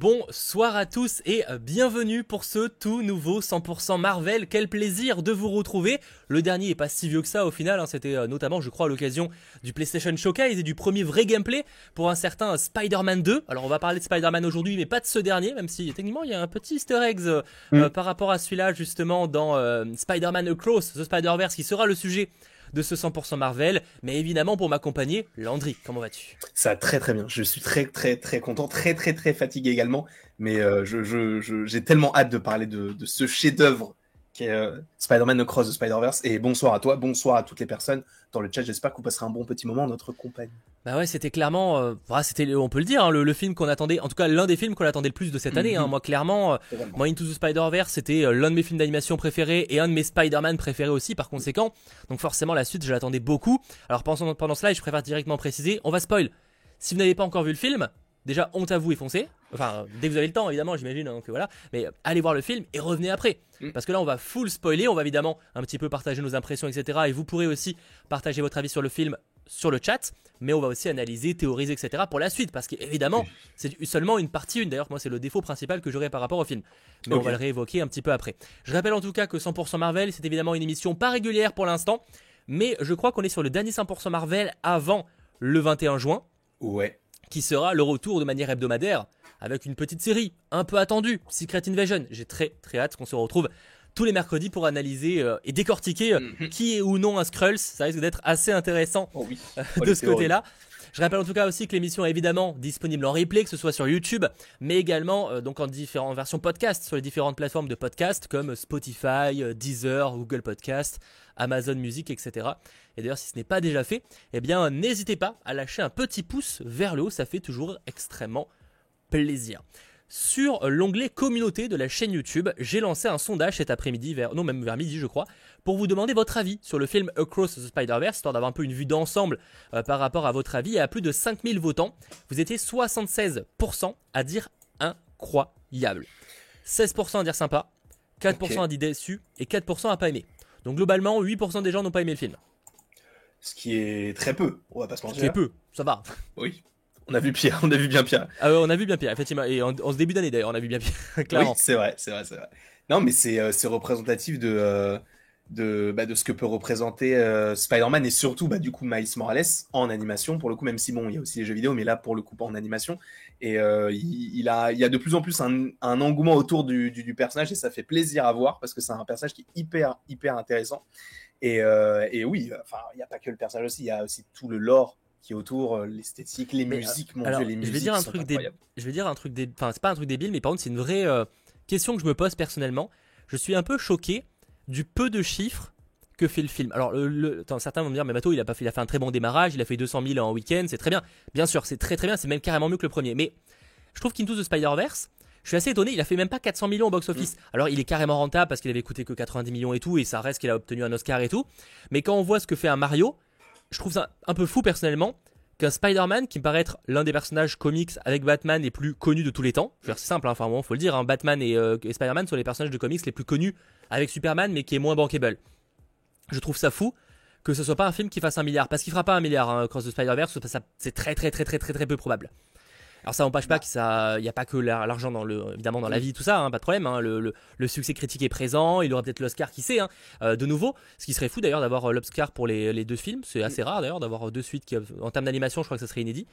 Bonsoir à tous et bienvenue pour ce tout nouveau 100% Marvel. Quel plaisir de vous retrouver. Le dernier est pas si vieux que ça au final, hein. c'était euh, notamment je crois l'occasion du PlayStation Showcase et du premier vrai gameplay pour un certain Spider-Man 2. Alors on va parler de Spider-Man aujourd'hui mais pas de ce dernier, même si techniquement il y a un petit easter egg euh, mm. euh, par rapport à celui-là justement dans Spider-Man Across the Spider-Verse qui sera le sujet de ce 100% Marvel. Mais évidemment, pour m'accompagner, Landry, comment vas-tu? Ça très très bien. Je suis très très très content, très très très fatigué également. Mais euh, j'ai tellement hâte de parler de, de ce chef-d'œuvre qui est euh, Spider-Man Across the Spider-Verse. Et bonsoir à toi, bonsoir à toutes les personnes dans le chat. J'espère que vous passerez un bon petit moment en notre compagnie. Bah ouais, c'était clairement, euh, c'était, on peut le dire, hein, le, film qu'on attendait, en tout cas l'un des films qu'on attendait le plus de cette année. Hein. Mhm. Moi, clairement, euh, moi Into the Spider-Verse, c'était l'un de mes films d'animation préférés et un de mes Spider-Man préférés aussi, par conséquent. Donc forcément, la suite, je l'attendais beaucoup. Alors pendant, pendant cela, je préfère directement préciser, on va spoil. Si vous n'avez pas encore vu le film, déjà honte à vous et foncez. Enfin, dès que vous avez le temps, évidemment, j'imagine. Donc voilà. Mais allez voir le film et revenez après. Mm. Parce que là, on va full spoiler. On va évidemment un petit peu partager nos impressions, etc. Et vous pourrez aussi partager votre avis sur le film sur le chat. Mais on va aussi analyser, théoriser, etc. pour la suite. Parce qu'évidemment, c'est seulement une partie une. D'ailleurs, moi, c'est le défaut principal que j'aurais par rapport au film. Mais on va le réévoquer un petit peu après. Je rappelle en tout cas que 100% Marvel, c'est évidemment une émission pas régulière pour l'instant. Mais je crois qu'on est sur le dernier 100% Marvel avant le 21 juin. Ouais qui sera le retour de manière hebdomadaire avec une petite série un peu attendue, Secret Invasion. J'ai très très hâte qu'on se retrouve tous les mercredis pour analyser euh, et décortiquer euh, mhm. qui est ou non un Skrulls. Ça risque d'être assez intéressant oh euh, oh, de ce côté-là. Je rappelle en tout cas aussi que l'émission est évidemment disponible en replay, que ce soit sur YouTube, mais également donc en différentes versions podcast sur les différentes plateformes de podcast comme Spotify, Deezer, Google Podcast, Amazon Music, etc. Et d'ailleurs, si ce n'est pas déjà fait, eh bien, n'hésitez pas à lâcher un petit pouce vers le haut, ça fait toujours extrêmement plaisir. Sur l'onglet communauté de la chaîne YouTube, j'ai lancé un sondage cet après-midi, vers, non même vers midi je crois, pour vous demander votre avis sur le film Across the Spider-Verse, histoire d'avoir un peu une vue d'ensemble euh, par rapport à votre avis. Et à plus de 5000 votants, vous étiez 76% à dire incroyable, 16% à dire sympa, 4% à dire déçu et 4% à pas aimer. Donc globalement, 8% des gens n'ont pas aimé le film. Ce qui est très peu, on va pas se mentir. Ce qui est peu, ça va. Oui. On a vu pire, on a vu bien pire. Ah ouais, on a vu bien pire, effectivement. Et en, ce début d'année d'ailleurs, on a vu bien pire, clairement. Oui, c'est vrai, c'est vrai, c'est vrai. Non, mais c'est euh, représentatif de, euh, de, bah, de ce que peut représenter euh, Spider-Man et surtout, bah, du coup, Miles Morales en animation. Pour le coup, même si bon, il y a aussi les jeux vidéo, mais là, pour le coup, pas en animation. Et il, a, il y a de plus en plus un, un engouement autour du, du, du, personnage et ça fait plaisir à voir parce que c'est un personnage qui est hyper, hyper intéressant. Et, euh, et oui, enfin, il n'y a pas que le personnage aussi, il y a aussi tout le lore qui est autour, euh, l'esthétique, les musiques, mon dieu, les musiques. Je vais dire un truc débile. Je vais dire un truc débile. Enfin, c'est pas un truc débile, mais par contre, c'est une vraie euh, question que je me pose personnellement. Je suis un peu choqué du peu de chiffres que fait le film. Alors, le, certains vont me dire, mais Mato, il a pas fait, il a fait un très bon démarrage, il a fait 200 000 en week-end, c'est très bien. Bien sûr, c'est très très bien, c'est même carrément mieux que le premier. Mais je trouve qu'Into the Spider-Verse, je suis assez étonné, il a fait même pas 400 millions au box-office. Mm. Alors il est carrément rentable parce qu'il avait coûté que 90 millions et tout, et ça reste qu'il a obtenu un Oscar et tout. Mais quand on voit ce que fait un Mario, je trouve ça un peu fou personnellement qu'un Spider-Man qui me paraît être l'un des personnages comics avec Batman les plus connus de tous les temps. C'est simple, hein, enfin bon, faut le dire, hein, Batman euh, et, Spider-Man sont les personnages de comics les plus connus avec Superman, mais qui est moins bankable. Je trouve ça fou que ce soit pas un film qui fasse un milliard, parce qu'il fera pas un milliard, hein, Cross the Spider-Verse, c'est très très très très très très peu probable. Alors ça n'empêche pas qu'il n'y a pas que l'argent dans le, évidemment dans la vie, tout ça, hein, pas de problème. Hein. le, succès critique est présent, il aura peut-être l'Oscar, qui sait, hein, euh, de nouveau. Ce qui serait fou d'ailleurs d'avoir euh, l'Oscar pour les, deux films, c'est assez rare d'ailleurs d'avoir deux suites qui, en termes d'animation, je crois que ça serait inédit.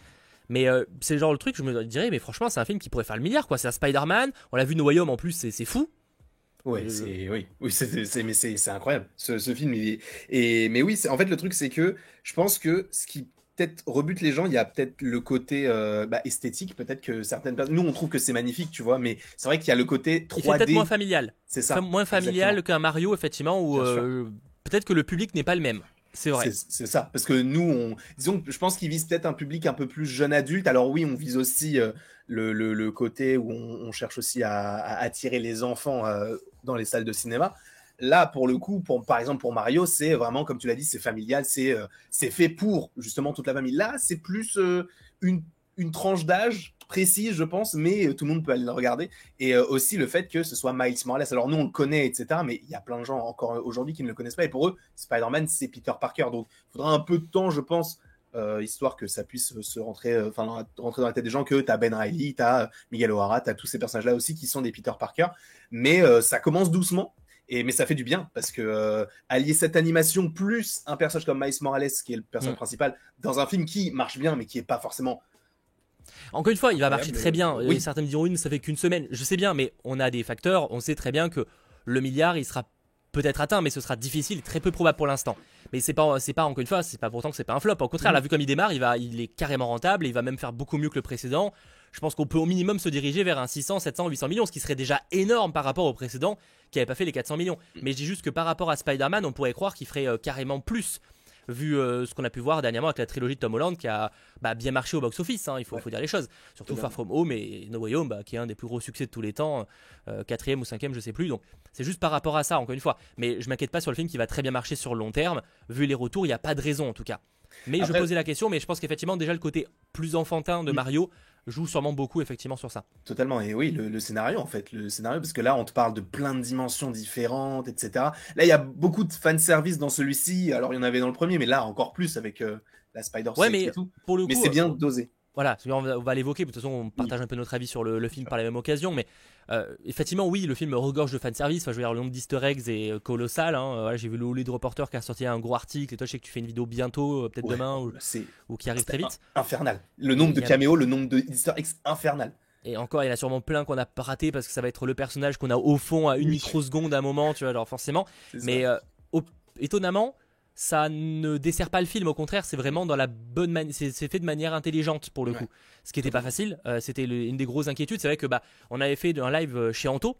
Mais euh, c'est genre le truc, je me dirais, mais franchement, c'est un film qui pourrait faire le milliard, quoi. C'est un Spider-Man, on l'a vu No Way en plus, c'est fou. Ouais, c'est oui, oui, c'est incroyable ce, film. et mais oui, en fait le truc c'est que je pense que ce qui peut-être rebute les gens. Il y a peut-être le côté euh, bah, esthétique, peut-être que certaines personnes. Nous, on trouve que c'est magnifique, tu vois, mais c'est vrai qu'il y a le côté 3D. Il peut-être moins familial. C'est ça. Moins familial qu'un Mario, effectivement, où euh, peut-être que le public n'est pas le même. C'est vrai. C'est ça. Parce que nous, on, disons, je pense qu'ils visent peut-être un public un peu plus jeune adulte. Alors oui, on vise aussi euh, le, le, côté où on, cherche aussi à, à, attirer les enfants dans les salles de cinéma. Là, pour le coup, par exemple, pour Mario, c'est vraiment, comme tu l'as dit, c'est familial, c'est euh, fait pour justement toute la famille. Là, c'est plus euh, une, une tranche d'âge précise, je pense, mais euh, tout le monde peut aller le regarder. Et aussi le fait que ce soit Miles Morales. Alors nous, on le connaît, etc., mais il y a plein de gens encore aujourd'hui qui ne le connaissent pas. Et pour eux, Spider-Man, c'est Peter Parker. Donc, il faudra un peu de temps, je pense, histoire que ça puisse se rentrer, rentrer dans la tête des gens que tu as Ben Riley, tu as Miguel O'Hara, tu as tous ces personnages-là aussi qui sont des Peter Parker. Mais ça commence doucement. Et, mais ça fait du bien parce que allier cette animation plus un personnage comme Miles Morales, qui est le personnage mm. principal, dans un film qui marche bien, mais qui est pas forcément encore une fois, il va marcher très bien. Oui. Certains me diront, oui, ça fait qu'une semaine. Je sais bien, mais on a des facteurs. On sait très bien que le milliard, il sera peut-être atteint, mais ce sera difficile, très peu probable pour l'instant. Mais c'est pas, c'est pas encore une fois, c'est pas pourtant que c'est pas un flop. Au contraire, là, vu comme il démarre, il va, il est carrément rentable, et il va même faire beaucoup mieux que le précédent. Je pense qu'on peut au minimum se diriger vers un 600, 700, 800 millions, ce qui serait déjà énorme par rapport au précédent qui avait pas fait les 400 millions. Mm. Mais je dis juste que par rapport à Spider-Man, on pourrait croire qu'il ferait euh, carrément plus vu euh, ce qu'on a pu voir dernièrement avec la trilogie de Tom Holland qui a bah, bien marché au box-office, hein, il faut, faut, dire les choses. Surtout Far From Home et No Way Home, bah, qui est un des plus gros succès de tous les temps, euh, quatrième ou cinquième, je sais plus. Donc c'est juste par rapport à ça, encore une fois. Mais je m'inquiète pas sur le film qui va très bien marcher sur le long terme. Vu les retours, il n'y a pas de raison en tout cas. Mais je posais la question, mais je pense qu'effectivement, déjà le côté plus enfantin de Mario joue sûrement beaucoup effectivement sur ça. Totalement, et oui, le, scénario en fait, le scénario, parce que là on te parle de plein de dimensions différentes, etc. Là il y a beaucoup de fanservice dans celui-ci, alors il y en avait dans le premier, mais là encore plus avec euh, la spider ouais, mais et tout. Pour le mais c'est bien euh, dosé. Voilà, on va, l'évoquer, de toute façon on partage un peu notre avis sur le, film par la même occasion, mais euh, effectivement oui, le film regorge de fanservice, enfin, je veux dire le nombre d'easter eggs est euh, colossal, hein. j'ai vu le Lead Reporter qui a sorti un gros article, et toi je sais que tu fais une vidéo bientôt, euh, peut-être demain, ou, ou, qui arrive très vite. Infernal, le nombre de caméos, le nombre d'easter eggs infernal. Et encore, il y en a sûrement plein qu'on a raté parce que ça va être le personnage qu'on a au fond à une microseconde à un moment, tu vois, alors forcément. Mais étonnamment, ça ne dessert pas le film, au contraire, c'est vraiment dans la bonne manière, c'est fait de manière intelligente pour le coup. Ce qui n'était pas facile, euh, c'était une des grosses inquiétudes. C'est vrai que bah, on avait fait un live euh, chez Anto,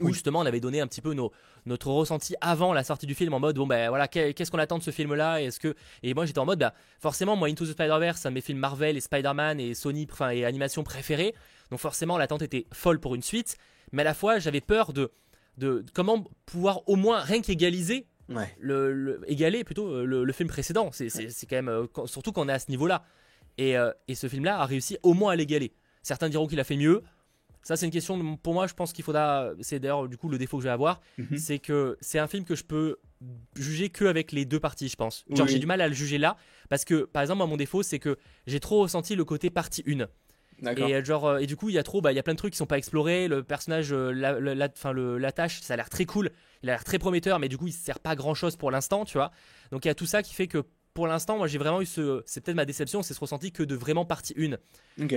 où justement on avait donné un petit peu nos, notre ressenti avant la sortie du film en mode bon ben voilà qu'est-ce qu'on attend de ce film là est-ce que et moi j'étais en mode bah, forcément moi Into the Spider-Verse c'est un de mes films Marvel et Spider-Man et Sony enfin et animation préférés donc forcément l'attente était folle pour une suite. Mais à la fois j'avais peur de de comment pouvoir au moins rien qu'égaliser le, égaler plutôt euh, le, film précédent. C'est quand même, euh, surtout quand on est à ce niveau-là. Et, euh, et, ce film-là a réussi au moins à l'égaler. Certains diront qu'il a fait mieux. Ça, c'est une question, pour moi, je pense qu'il faudra. C'est d'ailleurs, du coup, le défaut que je vais avoir. Mhm. C'est que c'est un film que je peux juger que avec les deux parties, je pense. Genre, j'ai du mal à le juger là. Parce que, par exemple, mon défaut, c'est que j'ai trop ressenti le côté partie 1. Et euh, genre euh, et du coup il y a trop bah il y a plein de trucs qui sont pas explorés. Le personnage euh, la, la, fin, le, la tâche ça a l'air très cool. Il a l'air très prometteur mais du coup il sert pas grand chose pour l'instant tu vois. Donc il y a tout ça qui fait que pour l'instant, moi j'ai vraiment eu ce. C'est peut-être ma déception, c'est ce ressenti que de vraiment partie 1.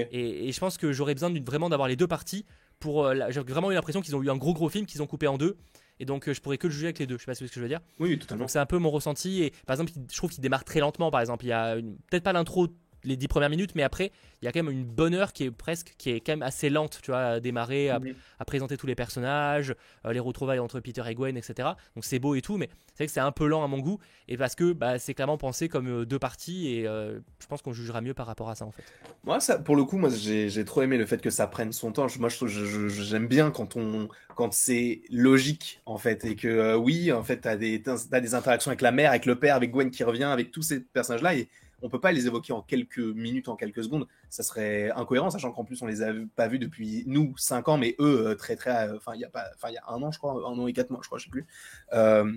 Et, et, je pense que j'aurais besoin vraiment d'avoir les deux parties. pour J'ai vraiment eu l'impression qu'ils ont eu un gros gros film qu'ils ont coupé en deux. Et donc je pourrais que le juger avec les deux. Je sais pas ce que je veux dire. Oui, totalement. Donc c'est un peu mon ressenti. Et par exemple, je trouve qu'il démarre très lentement. Par exemple, il y a peut-être pas l'intro les dix premières minutes, mais après, il y a quand même une bonne heure qui est presque, qui est quand même assez lente, tu vois, à démarrer, à, présenter tous les personnages, euh, les retrouvailles entre Peter et Gwen, etc. Donc c'est beau et tout, mais c'est vrai que c'est un peu lent à mon goût, et parce que bah, c'est clairement pensé comme euh, deux parties, et euh, je pense qu'on jugera mieux par rapport à ça en fait. Moi, ça, pour le coup, moi j'ai trop aimé le fait que ça prenne son temps. Moi, j'aime bien quand on, quand c'est logique en fait, et que oui, en fait, t'as des, as des interactions avec la mère, avec le père, avec Gwen qui revient, avec tous ces personnages-là, et on peut pas les évoquer en quelques minutes, en quelques secondes. Ça serait incohérent, sachant qu'en plus on les a pas vus depuis nous 5 ans, mais eux euh, très très, euh, enfin il y a pas, enfin il y a un an je crois, un an et quatre mois je crois, je sais plus. Euh,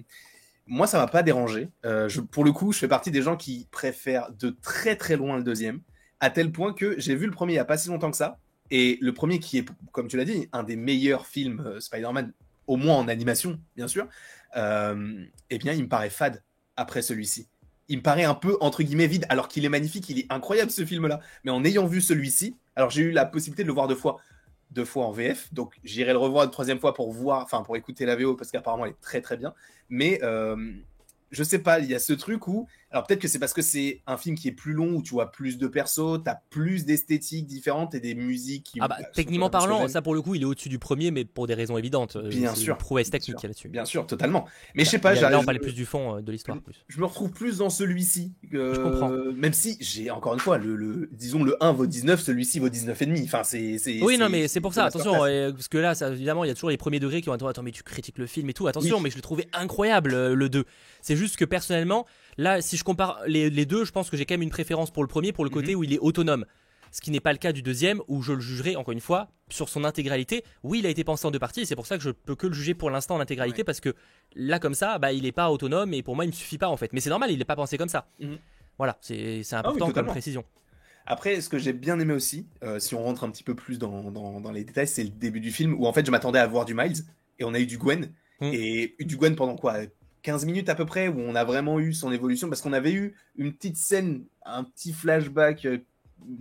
moi ça m'a pas dérangé. pour le coup, je fais partie des gens qui préfèrent de très très loin le deuxième, à tel point que j'ai vu le premier il y a pas si longtemps que ça, et le premier qui est, comme tu l'as dit, un des meilleurs films Spider-Man, au moins en animation bien sûr. eh bien il me paraît fade après celui-ci il me paraît un peu entre guillemets vide, alors qu'il est magnifique, il est incroyable ce film-là. Mais en ayant vu celui-ci, alors j'ai eu la possibilité de le voir deux fois, deux fois en VF, donc j'irai le revoir une troisième fois pour voir, enfin pour écouter la VO parce qu'apparemment elle est très très bien. Mais euh, je sais pas, il y a ce truc où alors peut-être que c'est parce que c'est un film qui est plus long, où tu vois plus de persos, tu as plus d'esthétiques différentes et des musiques qui... Ah bah, techniquement parlant, ça pour le coup, il est au-dessus du premier, mais pour des raisons évidentes. Euh, bien sûr. Une prouesse technique là-dessus. Bien sûr, totalement. Mais je sais pas, là on parlait plus du fond euh, de l'histoire. Je, me retrouve plus dans celui-ci. je comprends. Même si j'ai encore une fois, le, disons le 1 vaut 19, celui-ci vaut 19,5. Enfin, c'est... Oui, non, mais c'est pour ça, attention, parce que là, évidemment, il y a toujours les premiers degrés qui vont attendre, attends, mais tu critiques le film et tout, attention, mais je le trouvais incroyable, euh, le 2. C'est juste que personnellement, Là, si je compare les, deux, je pense que j'ai quand même une préférence pour le premier, pour le côté mhm. où il est autonome. Ce qui n'est pas le cas du deuxième, où je le jugerai encore une fois sur son intégralité. Oui, il a été pensé en deux parties, et c'est pour ça que je peux que le juger pour l'instant en intégralité, parce que là, comme ça, bah, il n'est pas autonome, et pour moi, il me suffit pas en fait. Mais c'est normal, il n'est pas pensé comme ça. Mhm. Voilà, c'est c'est important comme précision. Après, ce que j'ai bien aimé aussi, euh, si on rentre un petit peu plus dans, dans- dans les détails, c'est le début du film où en fait je m'attendais à voir du Miles et on a eu du Gwen. Mm. Et du Gwen pendant quoi? 15 minutes à peu près où on a vraiment eu son évolution parce qu'on avait eu une petite scène, un petit flashback euh,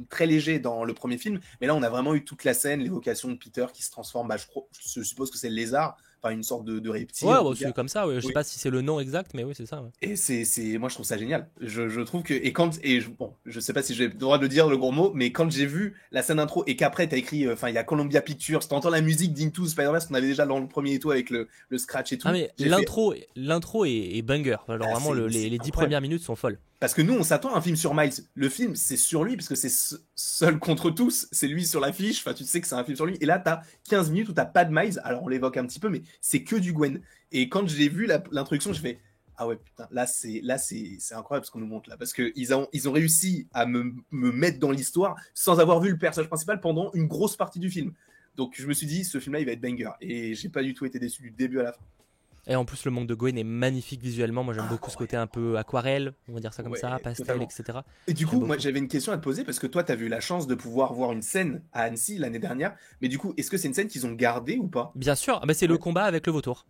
très léger dans le premier film, mais là on a vraiment eu toute la scène, l'évocation de Peter qui se transforme, bah, je, je suppose que c'est le lézard, enfin une sorte de, de reptile. Ouais, c'est comme ça. ouais. Je sais Oui. pas si c'est le nom exact, mais oui, c'est ça. ouais. Et c'est, c'est, moi je trouve ça génial. Je, je trouve que et quand et je, bon, je sais pas si j'ai le droit de dire le gros mot, mais quand j'ai vu la scène intro et qu'après t'as écrit, euh, enfin il y a Columbia Pictures, t'entends la musique d'Into Spider-Verse qu'on avait déjà dans le premier et tout avec le, le scratch et tout. Ah mais fait- l'intro, l'intro est, est banger. Alors Ah, vraiment, le- les, les 10 incroyable. premières minutes sont folles. Parce que nous on s'attend à un film sur Miles. Le film c'est sur lui parce que c'est se- seul contre tous. C'est lui sur l'affiche. Enfin tu sais que c'est un film sur lui. Et là t'as 15 minutes où t'as pas de Miles. Alors on l'évoque un petit peu, mais c'est que du Gwen. Et quand j'ai vu l'introduction, j'ai fait ah ouais putain là c'est là c'est incroyable ce qu'on nous montre là parce que ils ont ils ont réussi à me, me mettre dans l'histoire sans avoir vu le personnage principal pendant une grosse partie du film. Donc je me suis dit ce film là il va être banger et j'ai pas du tout été déçu du début à la fin. Et en plus, le monde de Gwen est magnifique visuellement. Moi, j'aime Ah, beaucoup ce côté un peu aquarelle, on va dire ça comme Ouais, ça, pastel, totalement. etc. Et du coup, moi j'avais une question à te poser parce que toi tu as eu la chance de pouvoir voir une scène à Annecy l'année dernière, mais du coup est-ce que c'est une scène qu'ils ont gardée ou pas? Bien sûr, ah bah, c'est le combat avec le vautour.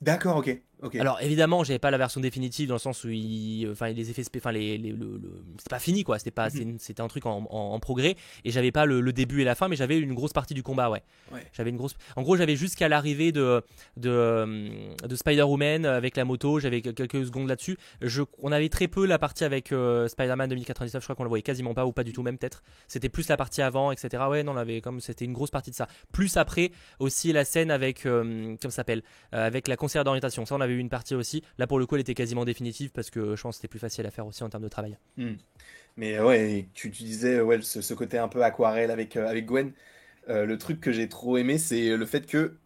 D'accord, ok, Alors évidemment, j'avais pas la version définitive dans le sens où il, enfin les effets, enfin les, les- le, le- c'était pas fini quoi, c'était pas, Mhm. c'était un truc en, en- en progrès et j'avais pas le, le début et la fin, mais j'avais une grosse partie du combat, ouais. Ouais. J'avais une grosse, en gros j'avais jusqu'à l'arrivée de de, de Spider-Woman avec la moto, j'avais que- quelques secondes là-dessus. Je, on avait très peu la partie avec euh, Spider-Man 2099, je crois qu'on la voyait quasiment pas ou pas du tout même peut-être. C'était plus la partie avant, etc. Ouais, non, on avait comme c'était une grosse partie de ça. Plus après aussi la scène avec, euh, comment ça s'appelle, euh, avec la conseillère d'orientation. Ça, on avait une partie aussi. Là, pour le coup, elle était quasiment définitive parce que je pense que c'était plus facile à faire aussi en termes de travail. Mais euh, ouais, tu, tu disais ouais, ce, ce côté un peu aquarelle avec, euh, avec Gwen. Euh, le truc que j'ai trop aimé, c'est le fait que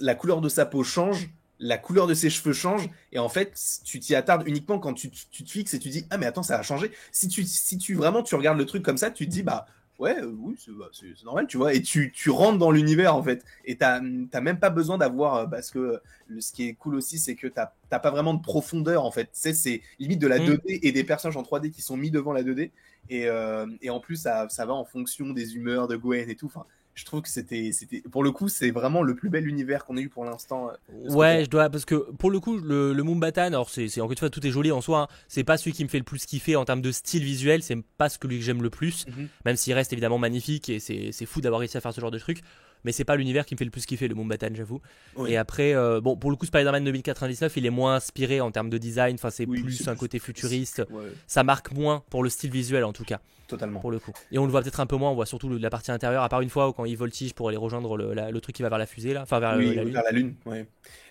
la couleur de sa peau change, la couleur de ses cheveux change, et en fait, tu t'y attardes uniquement quand tu, tu te fixes et tu dis ah mais attends ça a changé. Si tu si tu vraiment tu regardes le truc comme ça, tu te dis bah ouais euh, oui c'est bah, c'est- normal tu vois. Et tu, tu rentres dans l'univers en fait. Et t'as même pas besoin d'avoir euh, parce que le- ce qui est cool aussi c'est que t'as pas vraiment de profondeur en fait. C'est limite de la Mm. 2D et des personnages en 3D qui sont mis devant la 2D et, euh, et en plus ça, ça va en fonction des humeurs de Gwen et tout. Enfin je trouve que c'était c'était pour le coup c'est vraiment le plus bel univers qu'on ait eu pour l'instant euh, Ouais, je dois parce que pour le coup, le, le Moombatan, alors c'est c'est- encore une fois tout est joli en soi. hein. C'est pas celui qui me fait le plus kiffer en termes de style visuel. C'est pas celui que j'aime le plus. Mhm. Même s'il reste évidemment magnifique et c'est c'est fou d'avoir réussi à faire ce genre de truc. Mais c'est pas l'univers qui me fait le plus kiffer, le Moombatan, j'avoue. Oui. Et après, euh, bon, pour le coup, Spider-Man 2099, il est moins inspiré en termes de design. Enfin, c'est Oui, plus un plus- côté futuriste. Ouais, Ça marque moins pour le style visuel en tout cas. totalement pour le coup. Et on le voit peut-être un peu moins, on voit surtout la partie intérieure, à part une fois où quand il voltige pour aller rejoindre le, la- le truc qui va vers la fusée là, enfin vers oui, la lune. vers la lune, ouais.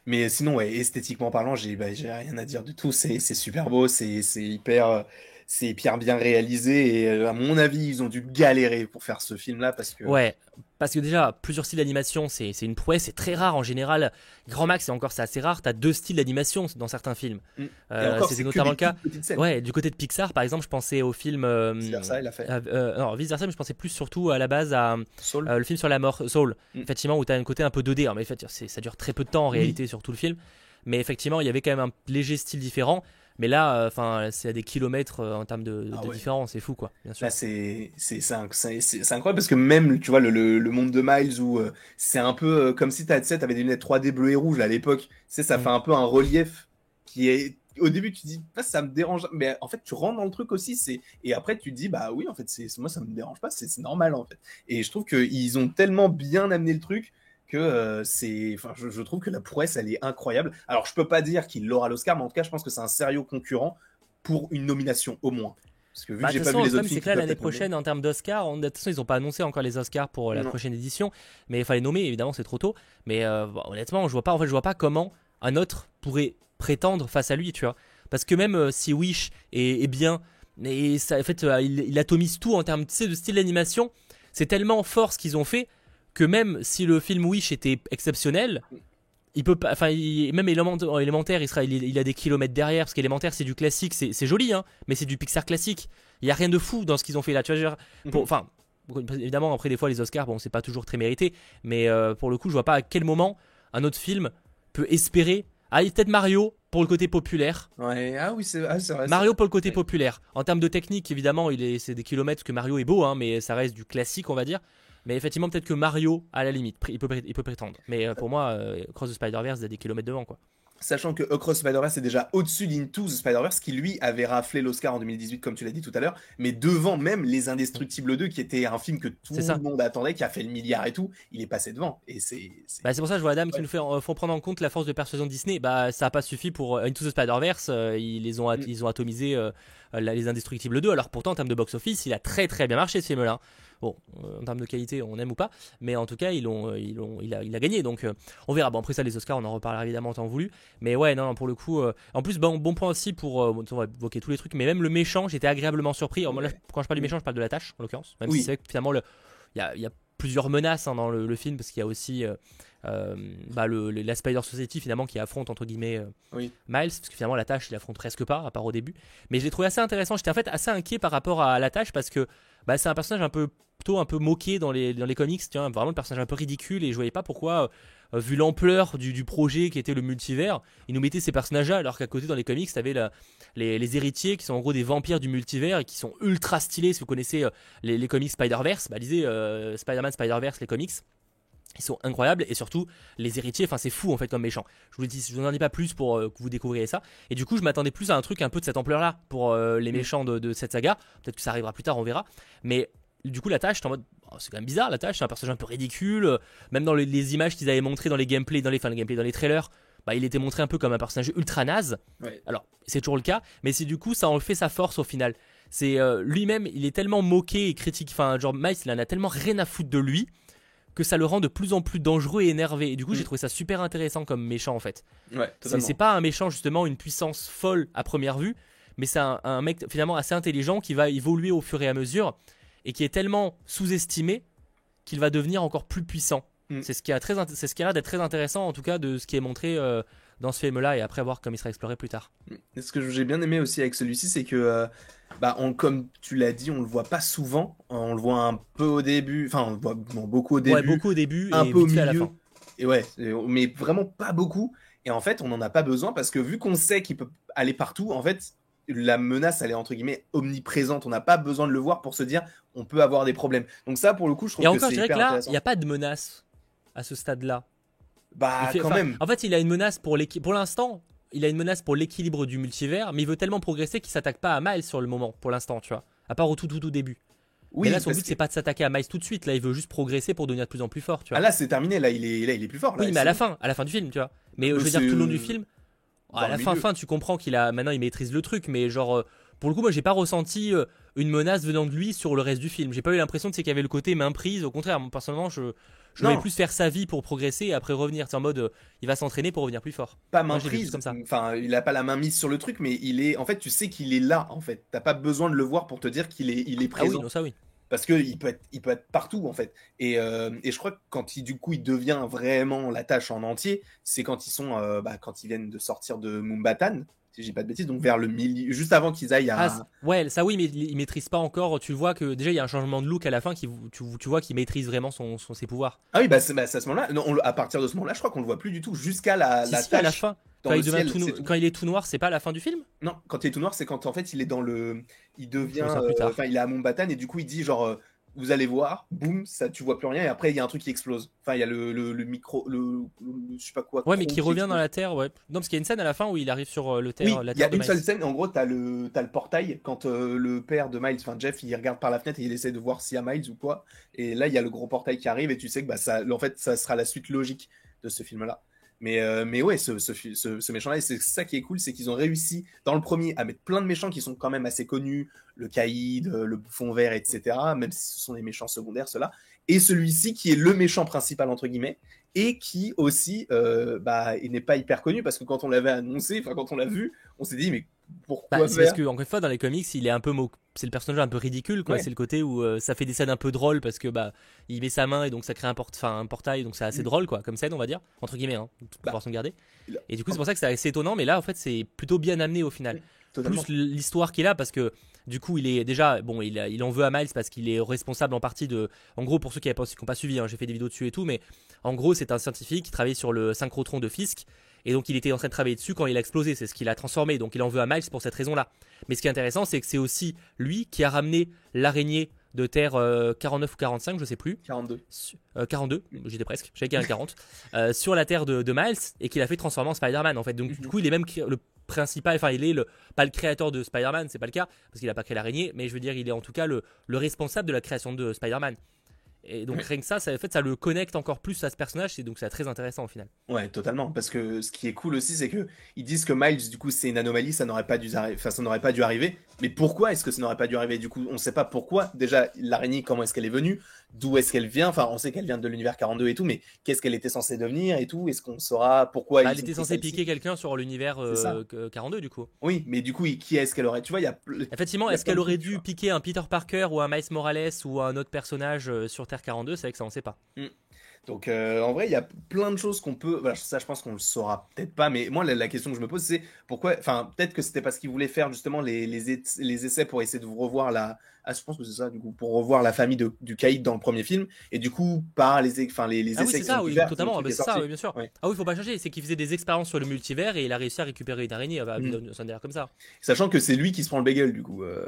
Mais sinon, ouais, esthétiquement parlant, j'ai bah, j'ai rien à dire du tout. C'est c'est super beau, c'est c'est hyper, euh, c'est hyper bien réalisé. Et euh, à mon avis, ils ont dû galérer pour faire ce film-là parce que. Ouais, parce que déjà, plusieurs styles d'animation, c'est une prouesse, c'est très rare en général. Grand Max, et encore c'est assez rare, t'as deux styles d'animation dans certains films. Mm. Euh, c'est notamment le cas. Ouais, du côté de Pixar, par exemple, je pensais au film. Euh, Vice versa, il a fait. euh, euh, non, vice versa, mais je pensais plus surtout à la base à Soul. le film sur la mort, Soul. Mm. Effectivement, où t'as un côté un peu 2D. Alors, mais en fait, ça dure très peu de temps en Oui. réalité sur tout le film. Mais effectivement, il y avait quand même un léger style différent. Mais là, euh, enfin, c'est à des kilomètres euh, en termes de, Ah de différence, c'est fou quoi, bien sûr. Là, c'est c'est c'est inc- c'est- c'est- c'est incroyable parce que même, tu vois, le, le, le monde de Miles où euh, c'est un peu euh, comme si tu sais, t'avais des lunettes 3D bleu et rouge là, à l'époque. Tu sais, ça Mm. fait un peu un relief qui est. Au début, tu dis, ah, ça me dérange. Mais en fait, tu rentres dans le truc aussi. c'est Et après, tu dis, bah oui, en fait, c'est moi, ça me dérange pas. C'est c'est normal, en fait. Et je trouve qu'ils ont tellement bien amené le truc que euh, c'est. Enfin, je, je trouve que la prouesse, elle est incroyable. Alors, je peux pas dire qu'il l'aura l'Oscar, mais en tout cas, je pense que c'est un sérieux concurrent pour une nomination au moins. Parce que vu Bah, que j'ai pas vu le les autres c'est que là, l'année prochaine, en termes d'Oscar, on- de toute façon, ils n'ont pas annoncé encore les Oscars pour euh, la Non. prochaine édition, mais il fallait nommer, évidemment, c'est trop tôt. Mais euh, honnêtement, je vois pas, en fait, je vois pas comment un autre pourrait prétendre face à lui, tu vois. Parce que même euh, si Wish est, est bien, et ça, en fait, il, il atomise tout en termes de style d'animation, c'est tellement fort ce qu'ils ont fait que même si le film Wish était exceptionnel, il peut pas, enfin, il- même élémentaire, il sera, il, il a des kilomètres derrière parce qu'élémentaire c'est du classique, c'est c'est joli, hein, mais c'est du Pixar classique. Il y a rien de fou dans ce qu'ils ont fait là, tu vois. Mhm. Enfin, évidemment après des fois les Oscars, bon, c'est pas toujours très mérité, mais euh, pour le coup, je vois pas à quel moment un autre film peut espérer. Ah, peut-être Mario, pour le côté populaire. Ouais, ah oui, c'est ah, c'est vrai. Mario pour le côté Ouais. populaire. En termes de technique, évidemment, il est, c'est des kilomètres que Mario est beau, hein, mais ça reste du classique, on va dire. Mais effectivement, peut-être que Mario, à la limite, il peut, il peut prétendre. Mais euh, pour moi, euh, Cross the Spider-Verse, il a des kilomètres devant, quoi. Sachant que Across the Spider-Verse est déjà au-dessus d'Into the Spider-Verse, qui lui avait raflé l'Oscar en 2018, comme tu l'as dit tout à l'heure, mais devant même Les Indestructibles 2, qui était un film que tout le monde attendait, qui a fait le milliard et tout, il est passé devant. Et c'est. c'est- Bah, c'est pour ça que je vois Adam qui Ouais. nous fait euh, faut prendre en compte la force de persuasion de Disney. Bah, ça n'a pas suffi pour euh, Into the Spider-Verse. euh, ils, les ont, Mm. ils ont atomisé euh, la- Les Indestructibles 2. Alors pourtant, en termes de box-office, il a très très bien marché ce film-là. Bon, euh, en termes de qualité, on aime ou pas, mais en tout cas, ils ont, euh, ils ont, il, a, il a gagné. Donc, euh, on verra. Bon, après ça, les Oscars, on en reparlera évidemment en temps voulu. Mais ouais, non, non, pour le coup. euh, en plus, bon, bon point aussi pour. euh, on va évoquer tous les trucs, mais même le méchant, j'étais agréablement surpris. Alors, moi, là, quand je parle du méchant, je parle de la tâche, en l'occurrence. Même Oui. si c'est vrai que finalement, le- il y a, y a plusieurs menaces hein, dans le, le film, parce qu'il y a aussi. euh, euh, bah, le, le- la Spider Society finalement qui affronte entre guillemets euh, Oui. Miles parce que finalement la tâche il affronte presque pas à part au début mais je l'ai trouvé assez intéressant j'étais en fait assez inquiet par rapport à la tâche parce que bah, c'est un personnage un peu plutôt un peu moqué dans les, dans les comics vois, vraiment le personnage un peu ridicule et je voyais pas pourquoi euh, vu l'ampleur du, du projet qui était le multivers ils nous mettaient ces personnages là alors qu'à côté dans les comics t'avais la- les, les héritiers qui sont en gros des vampires du multivers et qui sont ultra stylés si vous connaissez euh, les, les comics Spider-Verse bah lisez euh, Spider-Man Spider-Verse les comics ils sont incroyables et surtout les héritiers, enfin c'est fou en fait comme méchant. Je vous le dis, je vous en dis pas plus pour euh, que vous découvriez ça. Et du coup, je m'attendais plus à un truc un peu de cette ampleur-là pour euh, les Mm. méchants de, de cette saga. Peut-être que ça arrivera plus tard, on verra. Mais du coup, la tâche, j'étais en mode, oh, c'est quand même bizarre. La tâche, c'est un personnage un peu ridicule. Même dans les, les images qu'ils avaient montrées dans les gameplays, dans les, enfin, les gameplays, dans les trailers, bah, il était montré un peu comme un personnage ultra naze. Ouais. Alors, c'est toujours le cas, mais c'est du coup, ça en fait sa force au final. C'est euh, lui-même, il est tellement moqué et critique. Enfin, genre Miles, il en a tellement rien à foutre de lui que ça le rend de plus en plus dangereux et énervé. Et du coup, j'ai Mm. trouvé ça super intéressant comme méchant en fait. Ouais, C'est pas un méchant justement une puissance folle à première vue, mais c'est un, un mec finalement assez intelligent qui va évoluer au fur et à mesure et qui est tellement sous-estimé qu'il va devenir encore plus puissant. Mm. C'est ce qui a très c'est ce qui a l'air d'être très intéressant en tout cas de ce qui est montré euh, dans ce film-là et après voir comme il sera exploré plus tard. Et ce que j'ai bien aimé aussi avec celui-ci, c'est que, euh, bah, on, comme tu l'as dit, on le voit pas souvent. On le voit un peu au début, enfin, on le voit bon, beaucoup au début, ouais, beaucoup au début un et peu au fait à la milieu. fin. Et ouais, mais vraiment pas beaucoup. Et en fait, on n'en a pas besoin parce que vu qu'on sait qu'il peut aller partout, en fait, la menace, elle est entre guillemets omniprésente. On n'a pas besoin de le voir pour se dire on peut avoir des problèmes. Donc ça, pour le coup, je trouve Et que encore, c'est je dirais que là, il n'y a pas de menace à ce stade-là. Bah, fait- quand même. En fait, il a une menace pour l'instant, il a une menace pour l'équilibre du multivers, mais il veut tellement progresser qu'il s'attaque pas à Miles sur le moment, pour l'instant, tu vois. À part au tout, tout, tout début. Oui, mais là, son but, que- c'est pas de s'attaquer à Miles tout de suite. Là, il veut juste progresser pour devenir de plus en plus fort, tu vois. Ah là, c'est terminé. Là, il est, là, il est plus fort. Là, oui, mais à la fin, à la fin du film, tu vois. Mais euh, Mais je veux dire, tout le long du euh, film, à la fin, fin, tu comprends qu'il a. Maintenant, il maîtrise le truc, mais genre. Pour le coup, moi, j'ai pas ressenti euh, une menace venant de lui sur le reste du film. J'ai pas eu l'impression de c'est qu'il y avait le côté main prise. Au contraire, moi, personnellement, je, je voulais plus faire sa vie pour progresser et après revenir. C'est en mode, euh, il va s'entraîner pour revenir plus fort. pas main prise comme ça. Enfin, il a pas la main mise sur le truc, mais il est. En fait, tu sais qu'il est là. En fait, t'as pas besoin de le voir pour te dire qu'il est, il est Ah oui, présent. non, ça oui. parce que il peut être, il peut être partout en fait. Et, euh, et je crois que quand il, du coup, il devient vraiment la tâche en entier, c'est quand ils sont, euh, bah, quand ils viennent de sortir de Mumbatan, si j'ai pas de bêtises, donc vers le milieu, juste avant qu'ils aillent à. Ah, ouais, ça oui, mais il, il maîtrise pas encore. Tu vois que déjà il y a un changement de look à la fin qui tu, tu vois qu'il maîtrise vraiment son, son- ses pouvoirs. Ah oui, bah c'est bah, à ce moment-là. À partir de ce moment-là, je crois qu'on le voit plus du tout jusqu'à la, Si, la si, tâche. à la fin, quand il, ciel, tout no- c'est tout. quand il est tout noir, c'est pas à la fin du film? Non, quand il est tout noir, c'est quand en fait il est dans le, il devient, euh, enfin il est à Mumbatan et du coup il dit genre. Vous allez voir, boum, ça tu vois plus rien et après il y a un truc qui explose. Enfin il y a le, le, le micro, le, le- je sais pas quoi. Ouais, mais qui revient dans la Terre, ouais. Non, parce qu'il y a une scène à la fin où il arrive sur euh, le terre, Oui, la il y a de une seule scène. En gros, t'as le, t'as le portail quand euh, le père de Miles, enfin Jeff, il regarde par la fenêtre et il essaie de voir s'il y a Miles ou quoi. Et là, il y a le gros portail qui arrive et tu sais que bah, ça, en fait, ça sera la suite logique de ce film-là. Mais, euh, mais ouais, ce, ce, ce méchant-là, et c'est ça qui est cool, c'est qu'ils ont réussi dans le premier à mettre plein de méchants qui sont quand même assez connus, le Caïd, euh, le bouffon vert, etc. Même si ce sont des méchants secondaires, ceux-là. Et celui-ci qui est le méchant principal entre guillemets et qui aussi euh, bah, il n'est pas hyper connu parce que quand on l'avait annoncé, enfin quand on l'a vu, on s'est dit mais pourquoi Bah, faire parce que, encore une fois, dans les comics, il est un peu mo- c'est le personnage un peu ridicule, quoi. Ouais. C'est le côté où euh, ça fait des scènes un peu drôles parce que bah il met sa main et donc ça crée un, port- enfin, un portail, donc c'est assez Mm. drôle, quoi, comme scène, on va dire, entre guillemets, hein, toute Bah. gardée. Il a- Et du coup, c'est pour ça que c'est assez étonnant, mais là, en fait, c'est plutôt bien amené au final. Totalement. Plus l'histoire qu'il a, parce que du coup, il est déjà, bon, il, en veut à Miles parce qu'il est responsable en partie de. En gros, pour ceux qui n'ont pas, pas suivi, hein, j'ai fait des vidéos dessus et tout, mais en gros, c'est un scientifique qui travaille sur le synchrotron de Fisk. Et donc il était en train de travailler dessus quand il a explosé, c'est ce qu'il a transformé, donc il en veut à Miles pour cette raison-là. Mais ce qui est intéressant, c'est que c'est aussi lui qui a ramené l'araignée de Terre 49 ou 45, je sais plus. 42. 42, j'étais presque, j'avais qu'il 40, sur la Terre de, Miles et qu'il a fait transformer en Spider-Man en fait. Donc du mhm. coup, il est même le principal, enfin il est le, pas le créateur de Spider-Man, c'est pas le cas, parce qu'il a pas créé l'araignée, mais je veux dire, il est en tout cas le, le responsable de la création de Spider-Man. Et donc rien que ça, ça, en fait, ça le connecte encore plus à ce personnage, et donc c'est très intéressant au final. Ouais, totalement. Parce que ce qui est cool aussi, c'est que ils disent que Miles, du coup, c'est une anomalie, ça n'aurait pas dû, enfin, ça n'aurait pas dû arriver. Mais pourquoi est-ce que ça n'aurait pas dû arriver? Du coup, on ne sait pas pourquoi. Déjà, l'araignée, comment est-ce qu'elle est venue? D'où est-ce qu'elle vient? Enfin, on sait qu'elle vient de l'univers 42 et tout, mais qu'est-ce qu'elle était censée devenir et tout? Est-ce qu'on saura pourquoi bah, Elle était censée piquer quelqu'un sur l'univers 42 euh, du coup. Oui, mais du coup, qui est-ce qu'elle aurait? Tu vois, il y a. Effectivement, est-ce qu'elle aurait dû piquer un Peter Parker ou un Miles Morales ou un autre personnage euh, sur Terre 42 C'est vrai que ça, on sait pas. Mm. Donc euh, en vrai, il y a plein de choses qu'on peut. ça, je pense qu'on le saura peut-être pas. Mais moi, la, question que je me pose, c'est pourquoi. Enfin, peut-être que c'était parce qu'ils voulaient faire justement les, les, les, essais pour essayer de vous revoir la, ah, je pense que c'est ça, du coup, pour revoir la famille de, du caïd dans le premier film. Et du coup, par les, enfin, les, les ah essais oui, ça, oui, totalement. c'est ça, oui, bien sûr. Ah oui, faut pas changer. C'est qu'il faisait des expériences sur le multivers et il a réussi à récupérer une araignée. Bah, mm. comme ça. Sachant que c'est lui qui se prend le bagel, du coup, euh,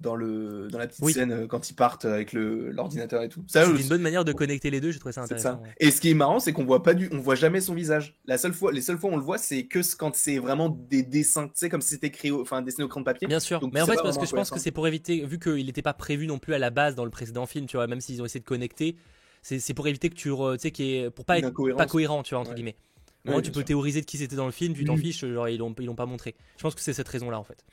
dans, le, dans la petite scène euh, quand ils partent avec l'ordinateur et tout. C'est une bonne manière de connecter les deux. J'ai trouvé ça intéressant. Ça. Et ce qui est marrant, c'est qu'on voit pas du, on voit jamais son visage. La seule fois, les seules fois où on le voit, c'est que quand c'est vraiment des dessins, tu sais, comme si c'était écrit, enfin, dessiné au crayon de papier. Bien sûr. Mais en fait, parce que je pense que c'est pour éviter, vu qu'il n'était pas prévu non plus à la base dans le précédent film, tu vois, même s'ils ont essayé de connecter, c'est pour éviter que tu, tu sais, qui pour pas être pas cohérent, tu vois, entre guillemets. Moi, tu peux théoriser de qui c'était dans le film, tu t'en fiches, genre ils l'ont ils l'ont pas montré. Je pense que c'est cette raison-là en fait.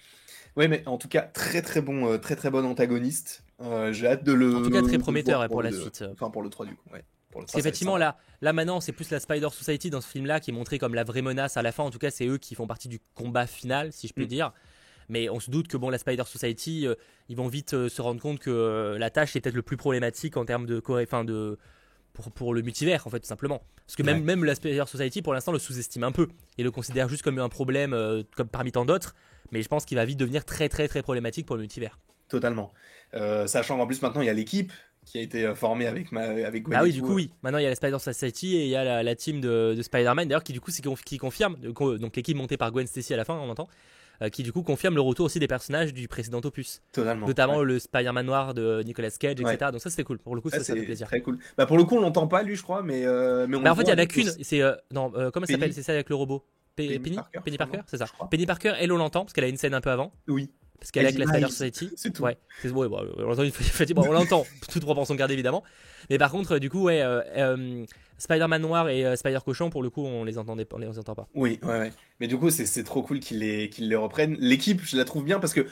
Oui, mais en tout cas, très très bon, euh, très très bon antagoniste. Euh, j'ai hâte de le. En tout cas, très prometteur pour, la suite. Enfin, pour le 3 du coup. Ouais. Parce qu'effectivement, là, là maintenant, c'est plus la Spider Society dans ce film-là qui est montré comme la vraie menace à la fin. En tout cas, c'est eux qui font partie du combat final, si je peux mm. dire. Mais on se doute que bon, la Spider Society, euh, ils vont vite euh, se rendre compte que euh, la tâche est peut-être le plus problématique en termes de, enfin de pour, pour, le multivers en fait tout simplement. Parce que même même la Spider Society pour l'instant le sous-estime un peu et le considère juste comme un problème comme parmi tant d'autres. Mais je pense qu'il va vite devenir très très très problématique pour le multivers. Totalement. sachant qu'en plus maintenant il y a l'équipe qui a été formée avec ma avec Gwen Ah oui, du coup oui. Maintenant il y a la Spider Society et il y a la, team de, de Spider-Man d'ailleurs qui du coup qui confirme donc l'équipe montée par Gwen Stacy à la fin on entend euh, qui du coup confirme le retour aussi des personnages du précédent opus. Totalement. Notamment le Spider-Man noir de Nicolas Cage, etc. Donc ça c'était cool. Pour le coup, ça, ça fait plaisir. Très cool. Bah pour le coup, on l'entend pas lui, je crois, mais euh, mais on bah, en fait, il y en a qu'une. C'est euh, non, comment ça s'appelle? C'est ça avec le robot. Penny, Penny? Parker, c'est ça. Penny Parker, elle on l'entend parce qu'elle a une scène un peu avant. Oui. Parce qu'elle est avec la Spider Society. C'est tout. Ouais, c'est bon, on l'entend, toute proportion gardée évidemment. Mais par contre, du coup, ouais, Spider-Man noir et euh, Spider cochon pour le coup on les entendait on les entend pas. Oui ouais, ouais. mais du coup c'est trop cool qu'ils les qu'ils les reprennent. L'équipe je la trouve bien parce que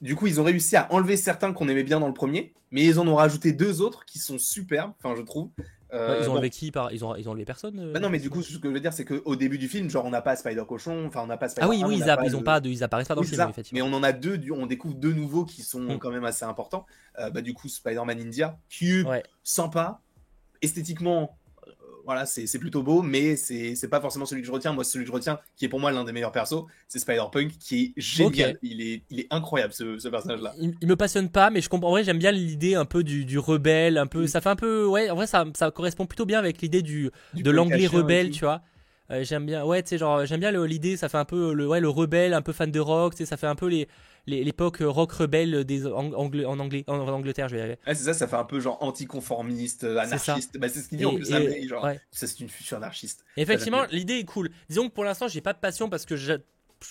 du coup ils ont réussi à enlever certains qu'on aimait bien dans le premier, mais ils en ont rajouté deux autres qui sont superbes, enfin je trouve. Euh, ils ont enlevé qui par... ils ont ils ont enlevé personne. Euh, bah non mais du coup ce que je veux dire c'est qu'au début du film genre on n'a pas Spider cochon, enfin on n'a pas Spider. Ah oui oui ils, ils ont pas de... ils apparaissent pas dans le film effectivement. Mais on en a deux, on découvre deux nouveaux qui sont mm. quand même assez importants. bah du coup Spider-Man India qui est sympa esthétiquement voilà, c'est plutôt beau, mais c'est pas forcément celui que je retiens. Moi, celui que je retiens, qui est pour moi l'un des meilleurs persos, c'est Spider-Punk, qui est génial. Il, est, il est incroyable, ce, personnage-là. Il, me passionne pas, mais je comprends. En vrai, j'aime bien l'idée un peu du, rebelle, un peu. Mm. Ça fait un peu. Ouais, en vrai, ça, ça correspond plutôt bien avec l'idée du, de l'anglais rebelle, tu vois. Euh, j'aime bien, ouais, tu sais, genre, j'aime bien l'idée, ça fait un peu le, ouais, le rebelle, un peu fan de rock, tu sais, ça fait un peu les, l'époque rock rebelle des en, anglais, en anglais, en, Angleterre, je vais y arriver. c'est ça, ça fait un peu genre anticonformiste, anarchiste. Bah, c'est ce qu'il dit en plus, genre, ça c'est une future anarchiste. effectivement, l'idée est cool. Disons que pour l'instant, j'ai pas de passion parce que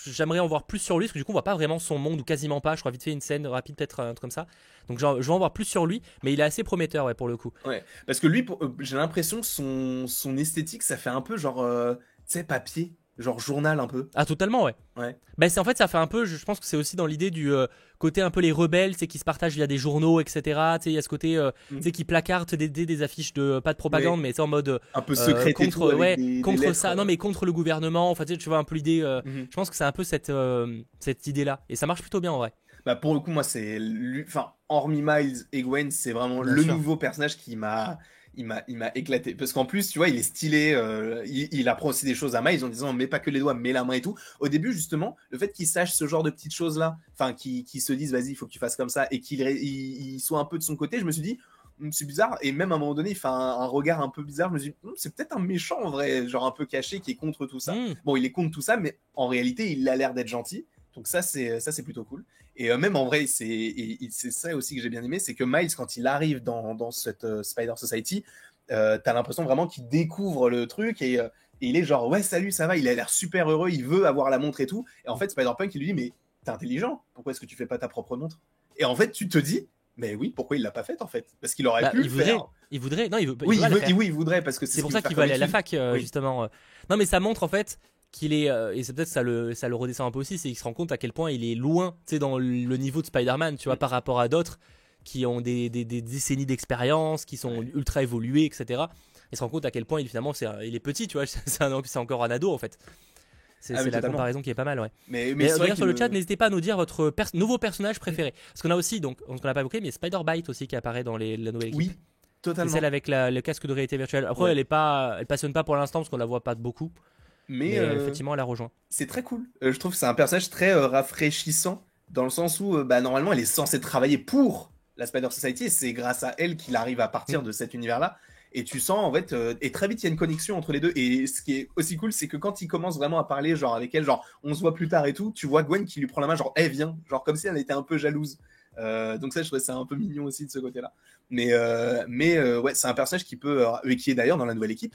j'aimerais en voir plus sur lui parce que du coup on voit pas vraiment son monde ou quasiment pas je crois vite fait une scène rapide peut-être un truc comme ça donc genre, je veux en voir plus sur lui mais il est assez prometteur ouais pour le coup ouais parce que lui euh, j'ai l'impression que son, son esthétique ça fait un peu genre euh, sais, papier, genre journal un peu. Ah, totalement, ouais. Ouais. Bah, c'est en fait, ça fait un peu, je pense que c'est aussi dans l'idée du euh, côté un peu les rebelles, c'est qui se partagent via des journaux, etc. Tu sais, il y a ce côté, euh, mm. tu sais, qui placardent des, des, affiches de, pas de propagande, mais c'est en mode. Euh, un peu secret contre, ouais, contre ça, non, mais contre le gouvernement. Enfin, tu, sais, tu vois un peu l'idée. Mm-hmm. Je pense que c'est un peu cette, cette idée-là. Et ça marche plutôt bien en vrai. Bah, pour le coup, moi, c'est. Enfin, hormis Miles et Gwen, c'est vraiment le nouveau personnage qui m'a il m'a, il m'a éclaté. Parce qu'en plus, tu vois, il est stylé, euh, il, apprend aussi des choses à Miles en disant, mets pas que les doigts, mets la main et tout. Au début, justement, le fait qu'il sache ce genre de petites choses-là, enfin, qu'il se dise, vas-y, il faut que tu fasses comme ça, et qu'il il, soit un peu de son côté, je me suis dit, Hum, c'est bizarre. Et même à un moment donné, il fait un, un regard un peu bizarre. Je me dis, Hum, c'est peut-être un méchant en vrai, genre un peu caché, qui est contre tout ça. Hmm. Bon, il est contre tout ça, mais en réalité, il a l'air d'être gentil. Donc ça, c'est ça, c'est plutôt cool. Et euh, même en vrai, c'est ça aussi que j'ai bien aimé, c'est que Miles, quand il arrive dans, dans cette euh, Spider Society, euh, t'as l'impression vraiment qu'il découvre le truc et, euh, et il est genre ouais salut ça va, il a l'air super heureux, il veut avoir la montre et tout. Et en fait, Spider Punk il lui dit mais t'es intelligent, pourquoi est-ce que tu fais pas ta propre montre? Et en fait, tu te dis mais oui, pourquoi il l'a pas faite en fait? Parce qu'il aurait Bah, pu il le voudrait, faire. il voudrait, non, il veut, Oui, il veut- oui, il voudrait parce que C'est pour ça qu'il veut aller à la fac, euh, Oui. justement. Non, mais ça montre en fait qu'il est, euh, et c'est peut-être ça le, ça le redescend un peu aussi, c'est qu'il se rend compte à quel point il est loin, tu sais, dans le niveau de Spider-Man, tu vois, Mm. par rapport à d'autres qui ont des, des, des décennies d'expérience, qui sont ultra évolués, etc. Il se rend compte à quel point il finalement c'est, il est petit, tu vois, c'est, encore un ado en fait. C'est, Ah la comparaison qui est pas mal, ouais. Mais, mais Mais, sur le chat, n'hésitez pas à nous dire votre pers- nouveau personnage préféré. Parce qu'on a aussi, donc, on n'a pas évoqué, mais Spider-Bite aussi qui apparaît dans les, la nouvelle équipe. Oui, C'est totalement. celle avec la- le casque de réalité virtuelle. Après, Ouais. elle est pas, elle passionne pas pour l'instant parce qu'on la voit pas beaucoup. Mais, Mais, euh, effectivement, elle a rejoint. c'est très cool. Euh, je trouve que c'est un personnage très euh, rafraîchissant dans le sens où euh, bah, normalement elle est censée travailler pour la Spider Society et c'est grâce à elle qu'il arrive à Mm. partir de cet univers-là. Et tu sens en fait, euh, et très vite il y a une connexion entre les deux. Et ce qui est aussi cool, c'est que quand il commence vraiment à parler, genre avec elle, genre on se voit plus tard et tout, tu vois Gwen qui lui prend la main, genre eh viens, genre comme si elle était un peu jalouse. Euh, donc ça, je trouvais ça un peu mignon aussi de ce côté-là. Mais euh, mais euh, ouais, c'est un personnage qui peut, euh, qui est d'ailleurs dans la nouvelle équipe.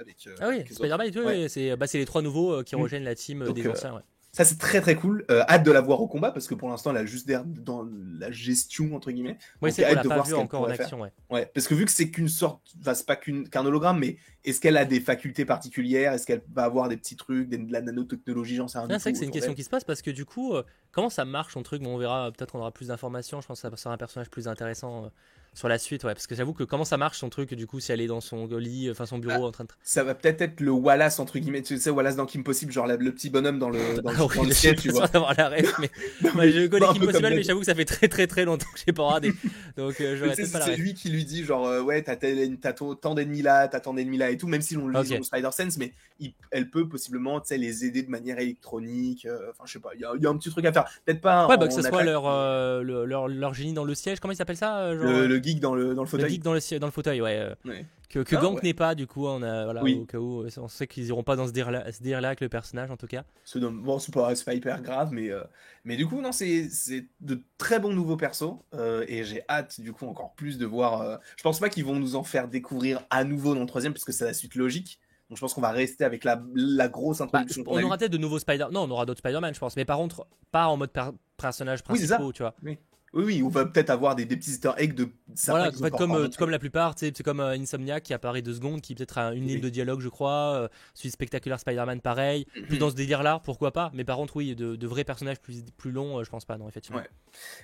Avec, euh, Ah oui. Spider-Man, Ouais. oui, c'est bah, c'est les trois nouveaux euh, qui Mm. rejoignent la team euh, Donc, des euh, anciens. ouais. Ça, c'est très très cool. Euh, hâte de la voir au combat parce que pour l'instant, elle a juste d'air dans la gestion, entre guillemets. Oui, c'est hâte de pas voir vu ce qu'elle encore en faire. action. Ouais. Ouais, parce que vu que c'est qu'une sorte, enfin, c'est pas qu'une- qu'un hologramme, mais est-ce qu'elle a des facultés particulières? Est-ce qu'elle va avoir des petits trucs, des- de la nanotechnologie J'en sais rien. C'est vrai tout que c'est une question qui se passe parce que du coup, euh, comment ça marche son truc Bon, on verra, peut-être on aura plus d'informations. Je pense que ça sera un personnage plus intéressant euh, sur la suite. Ouais, parce que j'avoue que comment ça marche son truc, du coup, si elle est dans son lit, enfin son bureau en train de. Ça va peut-être être le Wallace, entre guillemets. Tu sais, Wallace dans Kim Possible, genre la- le petit bonhomme dans le, dans le, Ah oui, dans le ciel, tu vois. d'avoir la rêve, mais Non, moi, je connais Kim Possible, mais j'avoue que ça fait très très très longtemps que j'ai pas regardé. Donc euh, pas la c'est lui qui lui dit genre euh, ouais t'as tant d'ennemis là t'as tant d'ennemis là et tout même si on le lit Ok. dans Spider Sense mais il- elle peut possiblement tu sais les aider de manière électronique euh, enfin je sais pas il y, a- il y a un petit truc à faire peut-être pas Ouais, bah que ce soit leur, euh, le- leur, leur génie dans le siège, comment il s'appelle ça euh, le, le geek dans le dans le le fauteuil geek dans le, dans le fauteuil, ouais. euh, Ouais. Que, que Ah, Gank ouais. n'est pas, du coup, on a, voilà, Oui. au cas où, on sait qu'ils iront pas dans ce délire-là ce délire-là avec le personnage, en tout cas. Bon c'est pas, pas hyper grave mais euh, mais du coup non c'est c'est de très bons nouveaux persos euh, et j'ai hâte du coup encore plus de voir euh, je pense pas qu'ils vont nous en faire découvrir à nouveau dans le troisième puisque c'est la suite logique donc je pense qu'on va rester avec la, la grosse Bah, introduction on a aura peut-être de nouveaux Spider... Non, on aura d'autres Spider-Man, je pense. Mais par contre, pas en mode per- personnage Oui, principal, tu vois. Oui, oui, on va peut-être avoir des, des petits easter eggs de certains Voilà, en fait, comme, euh, comme la plupart, c'est comme euh, Insomniac qui apparaît deux secondes, qui peut-être a une ligne Oui. de dialogue, je crois. Euh, de Spectacular Spider-Man, pareil. Plus dans ce délire-là, pourquoi pas. Mais par contre, oui, de, de vrais personnages plus, plus longs, euh, je pense pas, non, effectivement. Ouais.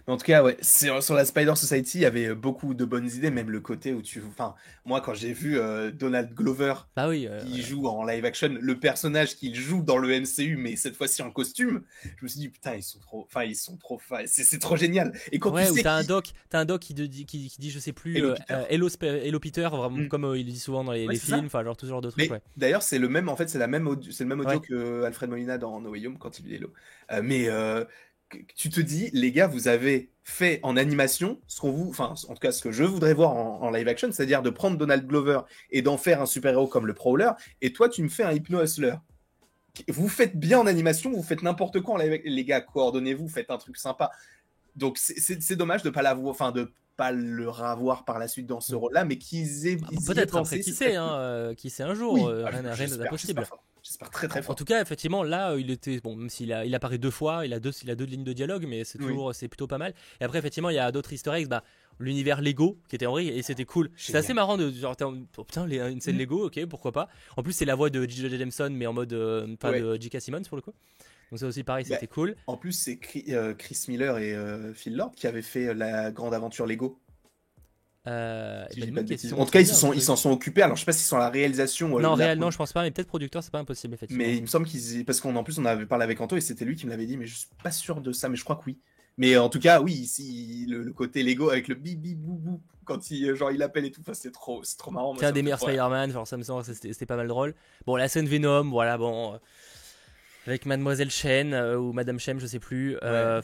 Mais en tout cas, ouais, sur, sur la Spider Society, il y avait beaucoup de bonnes idées, même le côté où tu. Enfin, moi, quand j'ai vu euh, Donald Glover Bah oui, qui joue en live action, le personnage qu'il joue dans le MCU, mais cette fois-ci en costume, je me suis dit, putain, ils sont trop. Enfin, ils sont trop. C'est c'est trop génial. Et quand ouais, tu sais. t'as un doc, t'as un doc qui, dit, qui, qui dit, je sais plus, Hello euh, Peter. euh, Hello, Sp- Hello Peter, vraiment Mm. comme euh, il dit souvent dans les, Ouais, films, enfin genre tout ce genre de trucs, ouais. d'ailleurs, c'est le même. En fait, c'est la même audio, c'est le même audio que Alfred Molina dans No Way Home quand il vit Hello. Euh, mais euh, tu te dis, les gars, vous avez fait en animation ce qu'on vous, enfin, en tout cas, ce que je voudrais voir en, en live action, c'est-à-dire de prendre Donald Glover et d'en faire un super-héros comme le Prowler, et toi, tu me fais un Hypno Hustler. Vous faites bien en animation, vous faites n'importe quoi en live Les gars, coordonnez-vous, faites un truc sympa. Donc, c'est- dommage de pas l'avoir, enfin, de pas le revoir par la suite dans ce rôle-là, mais qu'ils aient. Mm. Peut-être après, qui sait, hein, euh, qui sait un jour, Oui, euh, ah, rien j'espère- d'impossible. j'espère très très En fort. tout cas, effectivement, là, il était bon, même s'il a, il apparaît deux fois, il a deux, il a deux lignes de dialogue, mais c'est Oui. toujours, c'est plutôt pas mal. Et après, effectivement, il y a d'autres Easter eggs, bah, l'univers Lego qui était en et c'était cool. C'est assez marrant de genre, en- oh, putain, les- une scène Mm. Lego, ok, pourquoi pas. En plus, c'est la voix de J.J. Jameson, mais en mode, euh, enfin, Ouais. de J.K. Simmons pour le coup. Donc ça aussi, pareil, Bah, c'était cool. En plus, c'est euh, Chris Miller et euh, Phil Lord qui avaient fait euh, la grande aventure Lego. Euh, si question. En tout cas, ils s'en sont, ils sont occupés. Alors, je sais pas s'ils sont à la réalisation. Non, réel, non, je pense pas, mais peut-être producteur, c'est pas impossible, effectivement. Mais il me semble qu'ils. Parce qu'en plus, on avait parlé avec Anto et c'était lui qui me l'avait dit, mais je suis pas sûr de ça, mais je crois que oui. Mais en tout cas, oui, ici, le, le côté Lego avec le bip bip bou bou quand il, genre, il appelle et tout, enfin, c'est trop, c'est trop marrant. C'est un des meilleurs. Spider-Man, genre ça me semble, c'était c'était pas mal drôle. Bon, la scène Venom, voilà, bon. Avec Mademoiselle Chen euh, ou Madame Shem, je sais plus. euh,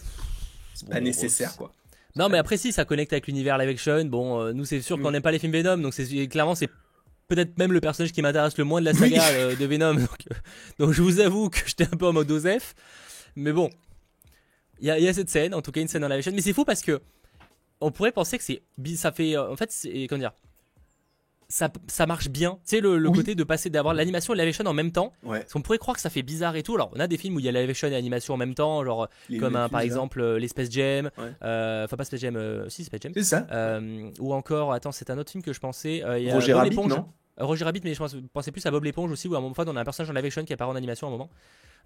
C'est bon, pas nécessaire, quoi. Non, mais après, si ça connecte avec l'univers live action, bon, euh, nous, c'est sûr qu'on Mm. n'aime pas les films Venom, donc c'est clairement, c'est peut-être même le personnage qui m'intéresse le moins de la saga de Venom. Donc, donc, je vous avoue que j'étais un peu en mode Osef. Mais bon, il y a, il y a cette scène, en tout cas, une scène dans live action. Mais c'est fou parce que on pourrait penser que c'est. Ça fait. En fait, c'est. Comment dire ça, ça marche bien. Tu sais, le, le Oui. côté de passer d'avoir l'animation et la live action en même temps. Ouais. Parce qu'on pourrait croire que ça fait bizarre et tout. Alors, on a des films où il y a live action et animation en même temps, genre Les- comme un, par exemple euh, les Space Jam. Ouais. euh, Enfin, pas Space Jam, euh, si, Space Jam. C'est ça. Euh, ou encore, attends, c'est un autre film que je pensais. euh, il y a Roger Bob Rabbit, non? Roger Rabbit, mais je pense- pensais plus à Bob l'éponge aussi, où à un moment, on a un personnage en live action qui apparaît en animation à un moment.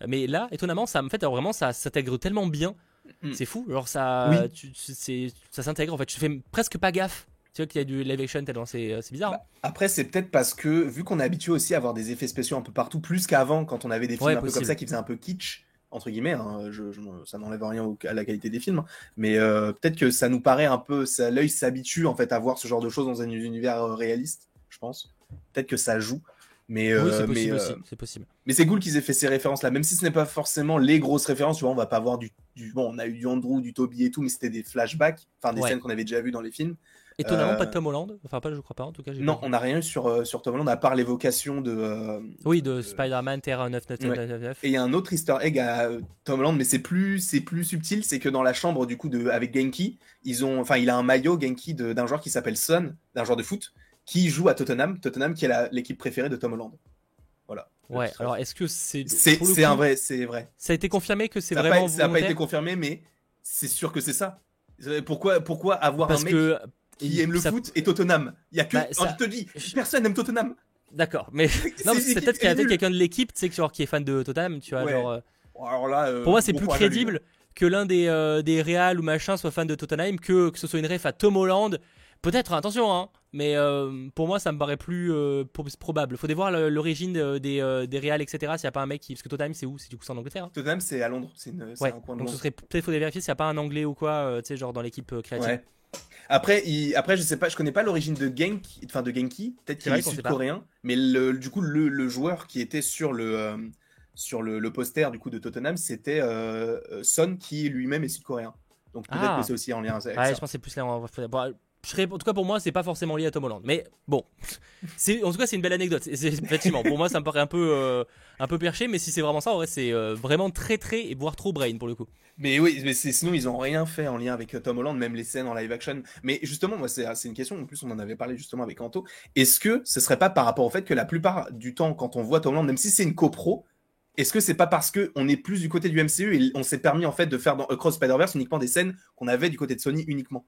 Mais là, étonnamment, ça, en fait, alors vraiment, ça s'intègre tellement bien. Mm. C'est fou. Genre, ça, Oui. tu- tu- ça s'intègre. En fait, je fais presque pas gaffe. Tu vois qu'il y a du live action tellement c'est euh, bizarre. hein. Après, c'est peut-être parce que, vu qu'on est habitué aussi à avoir des effets spéciaux un peu partout, plus qu'avant, quand on avait des films Ouais, un peu comme ça qui faisaient un peu kitsch, entre guillemets, hein, je, je- ça n'enlève rien au- à la qualité des films, mais euh, peut-être que ça nous paraît un peu, l'œil s'habitue en fait à voir ce genre de choses dans un univers euh, réaliste, je pense. Peut-être que ça joue. Mais, oui, euh, c'est mais, possible euh, aussi. C'est possible. mais c'est cool qu'ils aient fait ces références là, même si ce n'est pas forcément les grosses références. Tu vois, on va pas avoir du, du- bon, on a eu du Andrew, du Toby et tout, mais c'était des flashbacks, enfin des Ouais. scènes qu'on avait déjà vues dans les films. Étonnamment, euh, pas de Tom Holland. Enfin, pas, je crois pas, en tout cas. Non, on n'a rien eu sur euh, sur Tom Holland à part l'évocation de. euh, Oui, de Spider-Man Terra 99999. Et il y a un autre Easter egg à Tom Holland, mais c'est plus, c'est plus subtil, c'est que dans la chambre du coup de, avec Genki, ils ont, enfin, il a un maillot Genki d'un joueur qui s'appelle Son, d'un joueur de foot, qui joue à Tottenham, Tottenham qui est l'équipe préférée de Tom Holland. Voilà. Ouais, alors est-ce que c'est. C'est, un vrai, c'est vrai. Ça a été confirmé que c'est n'a vraiment. pas, ça a pas été confirmé, mais c'est sûr que c'est ça. Pourquoi, pourquoi avoir Parce un mec que. Qui aime le ça- foot et Tottenham Il y a que, Bah, ça- je te dis, personne n'aime Tottenham. D'accord, mais. Non, c'est peut-être qu'il y a quelqu'un de l'équipe, tu sais, qui- genre, qui est fan de Tottenham, tu vois. Ouais. Genre, euh, Alors là, euh, pour moi, c'est bon plus crédible que l'un des, euh, des Real ou machin soit fan de Tottenham que, que ce soit une ref à Tom Holland. Peut-être, attention, hein, mais euh, pour moi, ça me paraît plus pro- probable. Faudrait voir l'origine des, des Real, etc. S'il n'y a pas un mec qui. Parce que Tottenham, c'est où? C'est du coup c'est en Angleterre. hein Tottenham, c'est à Londres. C'est, une- c'est Ouais, un coin de donc ce serait peut-être faudrait vérifier s'il n'y a pas un anglais ou quoi, tu sais, genre dans l'équipe créative. Ouais. Après, il... Après, je sais pas, je connais pas l'origine de Genki, enfin de Genki. Peut-être qu'il est sud-coréen, mais le, du coup, le, le joueur qui était sur le euh, sur le, le poster du coup de Tottenham, c'était euh, euh, Son, qui lui-même est sud-coréen. Donc peut-être Ah. que c'est aussi en lien avec Ouais, ça. je pense que c'est plus là. bon, je serais- en tout cas, pour moi, c'est pas forcément lié à Tom Holland. Mais bon, en tout cas, c'est une belle anecdote. Effectivement, pour moi, ça me paraît un peu, un peu perché. Mais si c'est vraiment ça, en vrai, c'est euh, vraiment très, très, et voire trop brain pour le coup. Mais oui, mais sinon ils ont rien fait en lien avec euh, Tom Holland, même les scènes en live action. Mais justement, moi c'est c'est une question. En plus, on en avait parlé justement avec Anto. Est-ce que ce serait pas par rapport au fait que la plupart du temps, quand on voit Tom Holland, même si c'est une copro, est-ce que c'est pas parce que on est plus du côté du MCU et on s'est permis en fait de faire dans Across Spider-Verse uniquement des scènes qu'on avait du côté de Sony uniquement?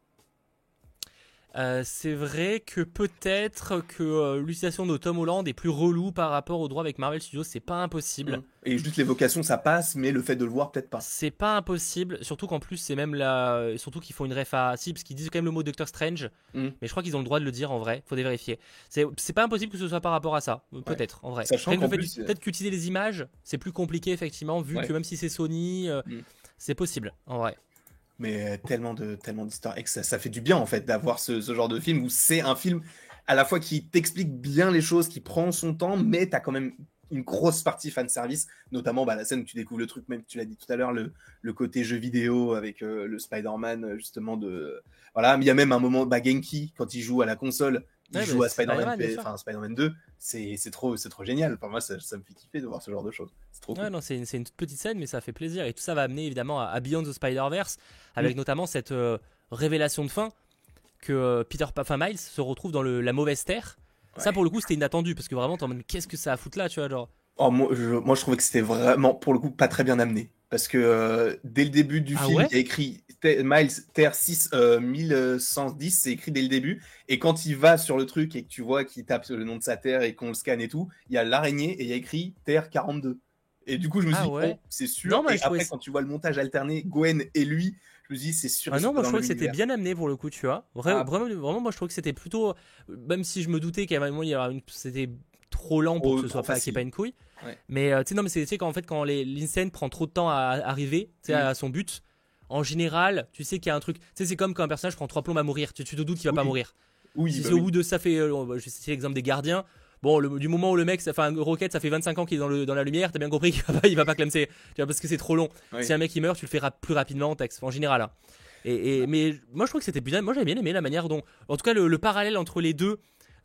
Euh, c'est vrai que peut-être que euh, l'utilisation de Tom Holland est plus relou par rapport au droit avec Marvel Studios. C'est pas impossible. Et juste l'évocation, ça passe, mais le fait de le voir, peut-être pas. C'est pas impossible, surtout qu'en plus c'est même là, surtout qu'ils font une ref à si parce qu'ils disent quand même le mot Doctor Strange, Mm. mais je crois qu'ils ont le droit de le dire en vrai, faut vérifier. C'est pas impossible que ce soit par rapport à ça, peut-être en vrai. Sachant qu'en fait- plus, euh, peut-être qu'utiliser les images, c'est plus compliqué effectivement, vu Ouais. que même si c'est Sony, euh, Mm. c'est possible en vrai. Mais euh, tellement de tellement d'histoires. Eggs, ça, ça fait du bien en fait d'avoir ce, ce genre de film où c'est un film à la fois qui t'explique bien les choses, qui prend son temps, mais t'as quand même une grosse partie fan service, notamment bah, la scène où tu découvres le truc, même tu l'as dit tout à l'heure, le, le côté jeu vidéo avec euh, le Spider-Man justement de voilà, mais il y a même un moment bah, Genki quand il joue à la console, il Ouais, joue à Spider-Man, Spider-Man 2, c'est trop trop génial. Pour moi ça, ça me fait kiffer de voir ce genre de choses. C'est trop cool. Non, c'est une, une toute petite scène, mais ça fait plaisir. Et tout ça va amener évidemment à, à Beyond the Spider-Verse, avec Mm. notamment cette euh, révélation de fin que euh, Peter, enfin Miles se retrouve dans le- la mauvaise terre. Ça pour le coup c'était inattendu parce que vraiment qu'est-ce que ça a foutre là, tu vois genre. Oh, moi, je, moi, je trouvais que c'était vraiment, pour le coup, pas très bien amené. Parce que euh, dès le début du Ah film, ouais il y a écrit Miles Terre 6 euh, 1110, c'est écrit dès le début. Et quand il va sur le truc et que tu vois qu'il tape le nom de sa terre et qu'on le scanne et tout, il y a l'araignée et il y a écrit Terre 42. Et du coup, je me suis Ah dit, ouais. oh, c'est sûr. Non, moi, et après, quand tu vois le montage alterné, Gwen et lui, je me dis, c'est sûr. Ah non, moi je trouvais que c'était bien amené pour le coup, tu vois. Vra- Ah. Vraiment, vraiment, moi je trouvais que c'était plutôt. Même si je me doutais qu'à un moment il y aura une... c'était trop lent pour que ce soit pas, qu'il ait pas une couille. Ouais. Mais euh, tu sais, non, mais c'est qu'en fait, quand l'inscène prend trop de temps à arriver sais, Mm. à son but, en général, tu sais qu'il y a un truc. Tu sais, c'est comme quand un personnage prend trois plombs à mourir. Tu, tu te doutes qu'il va pas mourir. Oui, si bah c'est oui. au bout de ça fait. euh, je vais citer l'exemple des gardiens. Bon, le- du moment où le mec, un roquette, ça fait 25 ans qu'il est dans, le, dans la lumière, t'as bien compris qu'il va pas, il va pas clamser. Tu vois, parce que c'est trop long. Oui. Si un mec il meurt, tu le fais rap- plus rapidement en texte, en général. hein. Et, mais moi, je trouve que c'était bien. Moi, j'avais bien aimé la manière dont. En tout cas, le, parallèle entre les deux.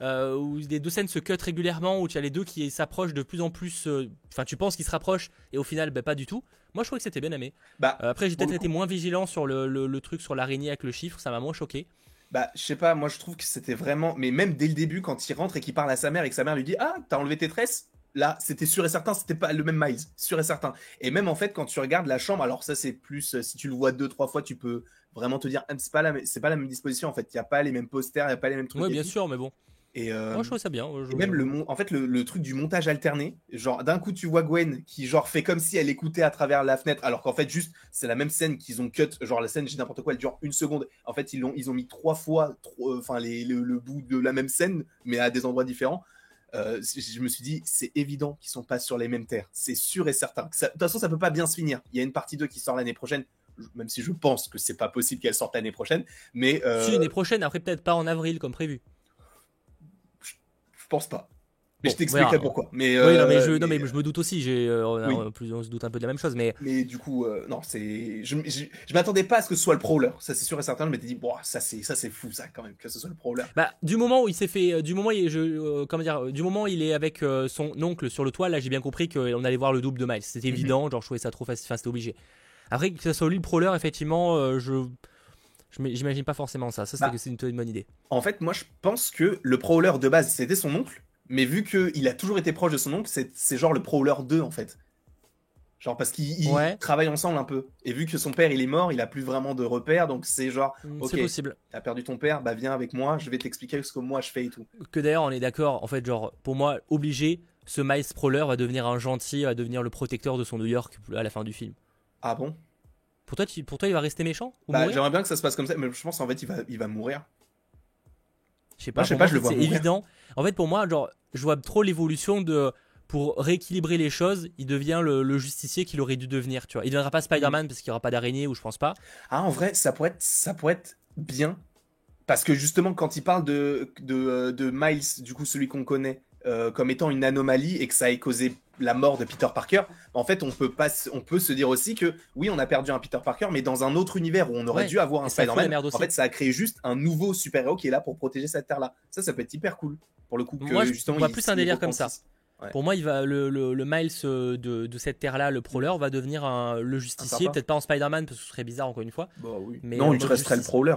Euh, où les deux scènes se cut régulièrement, où tu as les deux qui s'approchent de plus en plus. Euh, enfin, tu penses qu'ils se rapprochent et au final, bah, pas du tout. Moi, je trouve que c'était bien aimé. Bah, euh, après, j'ai peut-être été moins vigilant sur le, le truc sur l'araignée avec le chiffre, ça m'a moins choqué. Bah, je sais pas, moi je trouve que c'était vraiment. Mais même dès le début, quand il rentre et qu'il parle à sa mère et que sa mère lui dit Ah, t'as enlevé tes tresses Là, c'était sûr et certain, c'était pas le même Miles, sûr et certain. Et même en fait, quand tu regardes la chambre, alors ça c'est plus, si tu le vois deux, trois fois, tu peux vraiment te dire, ah, c'est pas la, c'est pas la même disposition en fait. Il y a pas les mêmes posters, il y a pas les mêmes trucs. Oui, bien sûr, mais bon. Et euh, Moi, je trouve ça bien. même le, en fait, le, truc du montage alterné, genre d'un coup tu vois Gwen qui genre fait comme si elle écoutait à travers la fenêtre, alors qu'en fait juste c'est la même scène qu'ils ont cut, genre la scène j'ai n'importe quoi, elle dure une seconde. En fait ils ont ils ont mis trois fois, euh, enfin les, le, bout de la même scène, mais à des endroits différents. Euh, je me suis dit c'est évident qu'ils sont pas sur les mêmes terres, c'est sûr et certain. de toute façon ça peut pas bien se finir. Il y a une partie 2 qui sort l'année prochaine même si je pense que c'est pas possible qu'elle sorte l'année prochaine. Mais si l'année prochaine, après peut-être pas en avril comme prévu pense pas. Mais je t'expliquerai pourquoi. Mais, oui, non, mais, je, non, mais je me doute aussi. J'ai, euh, on, se doute un peu de la même chose. Mais, mais du coup, euh, non, c'est. Je, je, m'attendais pas à ce que ce soit le prowler. Ça, c'est sûr et certain. Je m'étais dit, bon, ça, c'est, ça, c'est fou, ça, quand même, que ce soit le prowler. Bah, du moment où il s'est fait. Euh, du moment, il, je, comment dire, du moment où il est avec son oncle sur le toit, là, j'ai bien compris qu'on allait voir le double de Miles. C'était mhm. évident. Genre, je trouvais ça trop facile. Enfin, c'était obligé. Après, que ce soit lui le prowler, effectivement, je. J'imagine pas forcément ça. Ça, c'est bah, une bonne idée. En fait, moi, je pense que le prowler de base, c'était son oncle mais vu qu'il a toujours été proche de son oncle, c'est genre le Prowler 2 en fait. Genre parce qu'ils travaillent ensemble un peu. Et vu que son père il est mort, il a plus vraiment de repères, donc c'est genre, mm, ok, possible. t'as perdu ton père, bah viens avec moi, je vais t'expliquer ce que moi je fais et tout. Que d'ailleurs on est d'accord, en fait genre pour moi obligé, ce Miles Prowler va devenir un gentil, va devenir le protecteur de son New York à la fin du film. Ah bon? Pour toi, pour toi, il va rester méchant bah, J'aimerais bien que ça se passe comme ça, mais je pense en fait il va, il va mourir. Je sais pas, je sais pas, je le vois. C'est évident. En fait, pour moi, genre, je vois trop l'évolution de. Pour rééquilibrer les choses, il devient le, justicier qu'il aurait dû devenir, tu vois. Il ne deviendra pas Spider-Man parce qu'il n'y aura pas d'araignée ou je pense pas. Ah, en vrai, ça pourrait être, ça pourrait être bien. Parce que justement, quand il parle de, de, euh, de Miles, du coup, celui qu'on connaît, euh, comme étant une anomalie et que ça ait causé la mort de Peter Parker, en fait, on peut, pas, on peut se dire aussi que oui, on a perdu un Peter Parker, mais dans un autre univers où on aurait dû avoir un Spider-Man, en fait, ça a créé juste un nouveau super-héros qui est là pour protéger cette terre-là. Ça, ça peut être hyper cool pour le coup. Que, Moi, je justement, vois plus un délire comme ça. Pour moi, il va, le, le, Miles euh, de, de cette terre-là, le Prowler, va devenir un, le justicier. Peut-être pas en Spider-Man, parce que ce serait bizarre encore une fois. Bah, oui. mais non, il resterait le Prowler.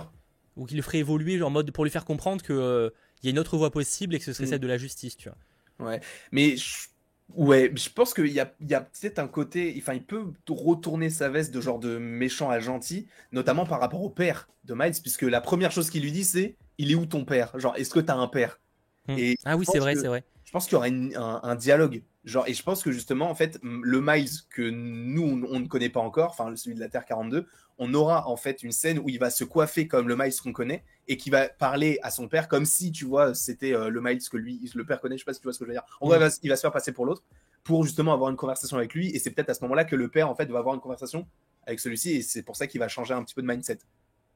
Ou qu'il le ferait évoluer en mode pour lui faire comprendre qu'il euh, y a une autre voie possible et que ce serait mm. celle de la justice, tu vois. Ouais, mais je, ouais, je pense qu'il y a, il y a peut-être un côté, enfin, il peut retourner sa veste de genre de méchant à gentil, notamment par rapport au père de Miles, puisque la première chose qu'il lui dit, c'est il est où ton père? Genre, est-ce que t'as un père? Hmm. Et Ah oui, c'est vrai, c'est vrai. Je pense qu'il y aura un, un, dialogue. Genre, et je pense que justement, en fait, le Miles que nous, on, ne connaît pas encore, enfin, celui de la Terre 42, on aura en fait une scène où il va se coiffer comme le Miles qu'on connaît et qui va parler à son père comme si, tu vois, c'était euh, le Miles que lui, le père connaît. Je sais pas si tu vois ce que je veux dire. En il va, il va se faire passer pour l'autre pour justement avoir une conversation avec lui. Et c'est peut-être à ce moment-là que le père, en fait, va avoir une conversation avec celui-ci. Et c'est pour ça qu'il va changer un petit peu de mindset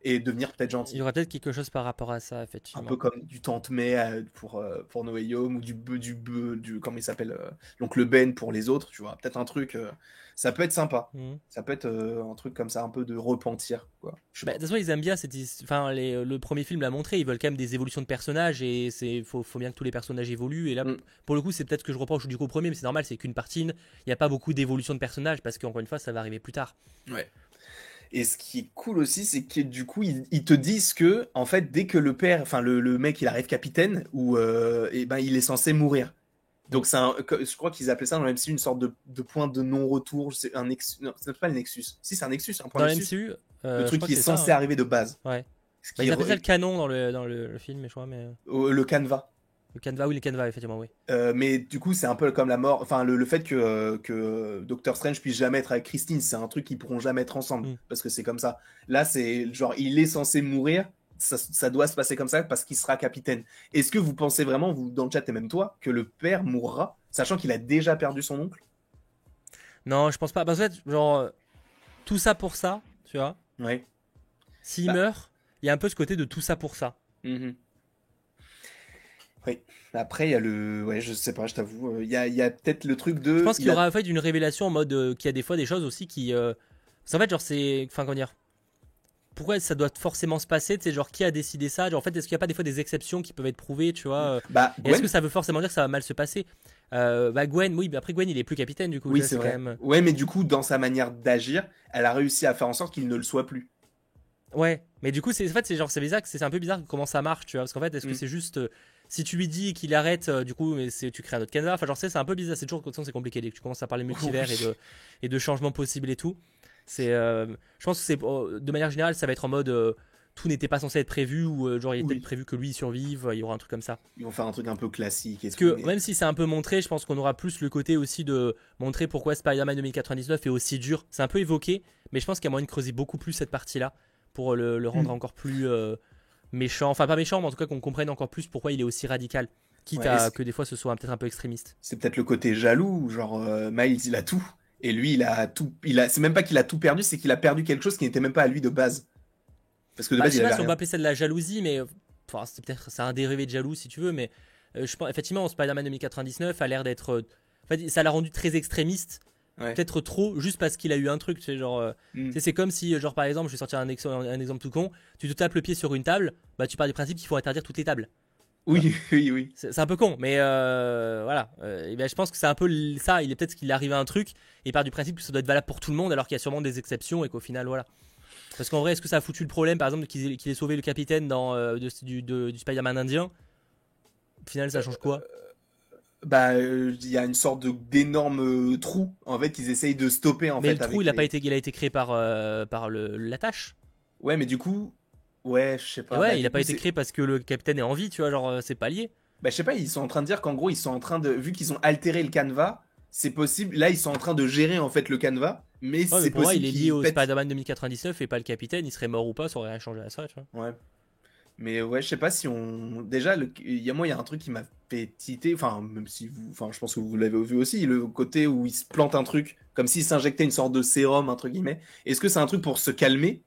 et devenir peut-être gentil. Il y aura peut-être quelque chose par rapport à ça, effectivement. Un peu comme du Tante May euh, pour, euh, pour No ou du du Beu, du, comment il s'appelle, donc le Ben pour les autres, tu vois. Peut-être un truc ça peut être sympa. Mhm. Ça peut être euh, un truc comme ça, un peu de repentir. Quoi. Bah, de toute façon, ils aiment bien cette. Enfin, le premier film l'a montré, ils veulent quand même des évolutions de personnages et il faut, faut, bien que tous les personnages évoluent. Et là, mm. pour le coup, c'est peut-être que je reproche du coup au premier, mais c'est normal, c'est qu'une partie. Il n'y a pas beaucoup d'évolution de personnages parce qu'encore une fois, ça va arriver plus tard. Ouais. Et ce qui est cool aussi, c'est que du coup, ils, te disent que, en fait, dès que le père, enfin le, mec, il arrive capitaine, ou euh, eh ben, il est censé mourir. Donc c'est je crois qu'ils appelaient ça dans le MCU une sorte de, de point de non-retour. C'est un Nexus, non, c'est pas le Nexus. Si c'est un Nexus, un point dans le MCU, euh, le truc qui est, censé arriver de base. Ouais. Bah, ils appellent ça le canon dans le, dans le, film, je crois, mais. Euh, le canevas. Le canevas, oui, le canevas, effectivement, oui. Euh, mais du coup, c'est un peu comme la mort. Enfin, le, le fait que, que Doctor Strange puisse jamais être avec Christine, c'est un truc qu'ils pourront jamais être ensemble. Mm. Parce que c'est comme ça. Là, c'est genre, il est censé mourir ça, doit se passer comme ça parce qu'il sera capitaine. Est-ce que vous pensez vraiment, vous dans le chat et même toi, que le père mourra, sachant qu'il a déjà perdu son oncle? Non, je pense pas. Parce qu'en fait, genre, tout ça pour ça, tu vois. Ouais. S'il bah. meurt, il y a un peu ce côté de tout ça pour ça. Mm-hmm. Oui. Après, il y a le. Ouais, je sais pas, je t'avoue. Euh, il y a, peut-être le truc de. Je pense qu'il y, aura en fait une révélation en mode euh, qu'il y a des fois des choses aussi qui. Euh... en fait, genre, c'est. Enfin, comment dire pourquoi ça doit forcément se passer Tu sais, genre qui a décidé ça? Genre, En fait, est-ce qu'il n'y a pas des fois des exceptions qui peuvent être prouvées, tu vois? Euh, Bah, Est-ce que ça veut forcément dire que ça va mal se passer? Euh, Bah Gwen, oui, mais après Gwen, il est plus capitaine du coup. oui, c'est vrai. même- Ouais, mais du coup, dans sa manière d'agir, elle a réussi à faire en sorte qu'il ne le soit plus. Ouais, mais du coup, c'est en fait, c'est genre, c'est bizarre, c'est un peu bizarre comment ça marche, tu vois, parce qu'en fait, est-ce que Mm. c'est juste euh, si tu lui dis qu'il arrête, euh, du coup, mais tu crées un autre canevas, enfin, genre, c'est un peu bizarre, c'est toujours comme ça, c'est compliqué dès que tu commences à parler multivers et de et de changements possibles et tout. C'est, euh, je pense que c'est euh, de manière générale, ça va être en mode euh, tout n'était pas censé être prévu ou euh, genre il était Oui. prévu que lui il survive, il y aura un truc comme ça. Ils vont faire un truc un peu classique. Et Parce que mais- même si c'est un peu montré, je pense qu'on aura plus le côté aussi de montrer pourquoi Spider-Man 2099 est aussi dur. C'est un peu évoqué, mais je pense qu'il y a moyen de creuser beaucoup plus cette partie-là pour le, le rendre Mm. encore plus euh, méchant. Enfin, pas méchant, mais en tout cas qu'on comprenne encore plus pourquoi il est aussi radical. Quitte Ouais, à que des fois ce soit peut-être un peu extrémiste. c'est peut-être le côté jaloux, genre euh, Miles il a tout et lui il a tout, il a, c'est même pas qu'il a tout perdu, c'est qu'il a perdu quelque chose qui n'était même pas à lui de base. Parce que de Bah, base je sais il pas si on peut appeler ça de la jalousie, mais enfin, c'est peut-être c'est un dérivé de jaloux si tu veux, mais euh, je pense effectivement Spider-Man 2099 a l'air d'être, euh, en fait, ça l'a rendu très extrémiste, Ouais. peut-être trop, juste parce qu'il a eu un truc, sais, genre. euh, Mm. C'est comme si, euh, genre par exemple, je vais sortir un, ex- un exemple tout con, tu te tapes le pied sur une table, bah tu pars du principe qu'il faut interdire toutes les tables. Oui, oui, oui. C'est un peu con, mais euh, voilà. Euh, et ben, je pense que c'est un peu ça. Il est peut-être qu'il est arrivé à un truc et il part du principe que ça doit être valable pour tout le monde, alors qu'il y a sûrement des exceptions et qu'au final, voilà. Parce qu'en vrai, est-ce que ça a foutu le problème, par exemple, qu'il ait, sauvé le capitaine dans, euh, de- du, de- du Spider-Man indien? Au final, ça change quoi? Bah, il y a une sorte d'énorme trou en fait qu'ils essayent de stopper en Mais fait. le trou, il a, les- pas été, il a été créé par, par le, la tâche. Ouais, mais du coup, ouais, je sais pas. ouais, Bah, il a pas été créé parce que le capitaine est en vie, tu vois, genre euh, c'est pas lié. Bah, je sais pas, ils sont en train de dire qu'en gros, ils sont en train de, vu qu'ils ont altéré le canevas, c'est possible. Là, ils sont en train de gérer en fait le canevas, mais Ouais, c'est pour moi, possible il est lié au pètent- Spider-Man 2099 et pas le capitaine. Il serait mort ou pas, ça aurait rien changé à ça, tu vois. Ouais. Mais ouais, je sais pas si on. Déjà, le- il y a moi, il y a un truc qui m'a fait titer. Enfin, même si vous. Enfin, je pense que vous l'avez vu aussi, le côté où il se plante un truc, comme s'il s'injectait une sorte de sérum, entre guillemets. Est-ce que c'est un truc pour se calmer?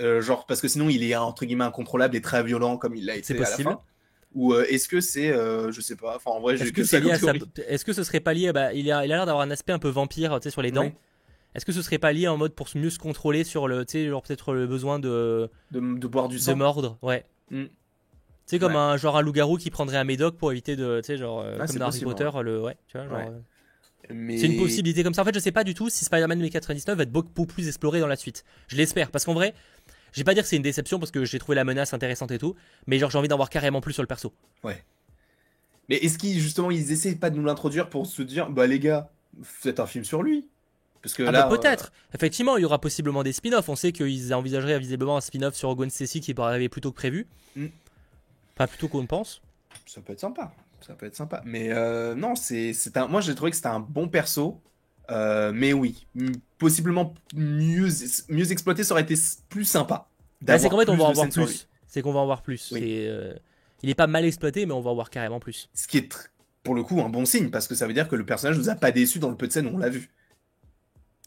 Euh, Genre, parce que sinon, il est entre guillemets incontrôlable et très violent comme il l'a été C'est à la possible. fin. Ou euh, est-ce que c'est. euh, je sais pas. Enfin, en vrai, Est-ce que que, ça c'est lié sa-. Est-ce que ce serait pas lié bah, Il a il a l'air d'avoir un aspect un peu vampire tu sais, sur les dents. Ouais. Est-ce que ce serait pas lié en mode pour mieux se contrôler sur le. Tu sais, genre peut-être le besoin de, De, de boire du de sang. mordre Ouais. Mm. Tu sais, comme Ouais. un genre un loup-garou qui prendrait un médoc pour éviter de. Tu sais, genre. Ah, comme dans possible, Harry Potter, le. Ouais, tu vois, genre. Ouais. Mais... C'est une possibilité comme ça. En fait, je sais pas du tout si Spider-Man 2099 va être beaucoup plus exploré dans la suite. Je l'espère, parce qu'en vrai, je vais pas dire que c'est une déception parce que j'ai trouvé la menace intéressante et tout, mais genre j'ai envie d'en voir carrément plus sur le perso. Mais est-ce qu'ils justement ils essaient pas de nous l'introduire pour se dire bah les gars faites un film sur lui? Parce que Ah là bah peut-être. Effectivement, il y aura possiblement des spin-offs. On sait qu'ils envisageraient visiblement un spin-off sur Gwen Stacy qui pourrait arriver plus tôt que prévu. Mm. Pas plus tôt qu'on ne pense. euh, ça peut être sympa ça peut être sympa mais euh, non c'est un moi j'ai trouvé que c'était un bon perso Euh, mais oui possiblement mieux mieux exploité ça aurait été plus sympa Bah, c'est qu'en fait, on va en voir plus. C'est qu'on va en voir plus. Oui. C'est, euh, Il est pas mal exploité, mais on va en voir carrément plus. ce qui est pour le coup un bon signe parce que ça veut dire que le personnage nous a pas déçu dans le peu de scènes où on l'a vu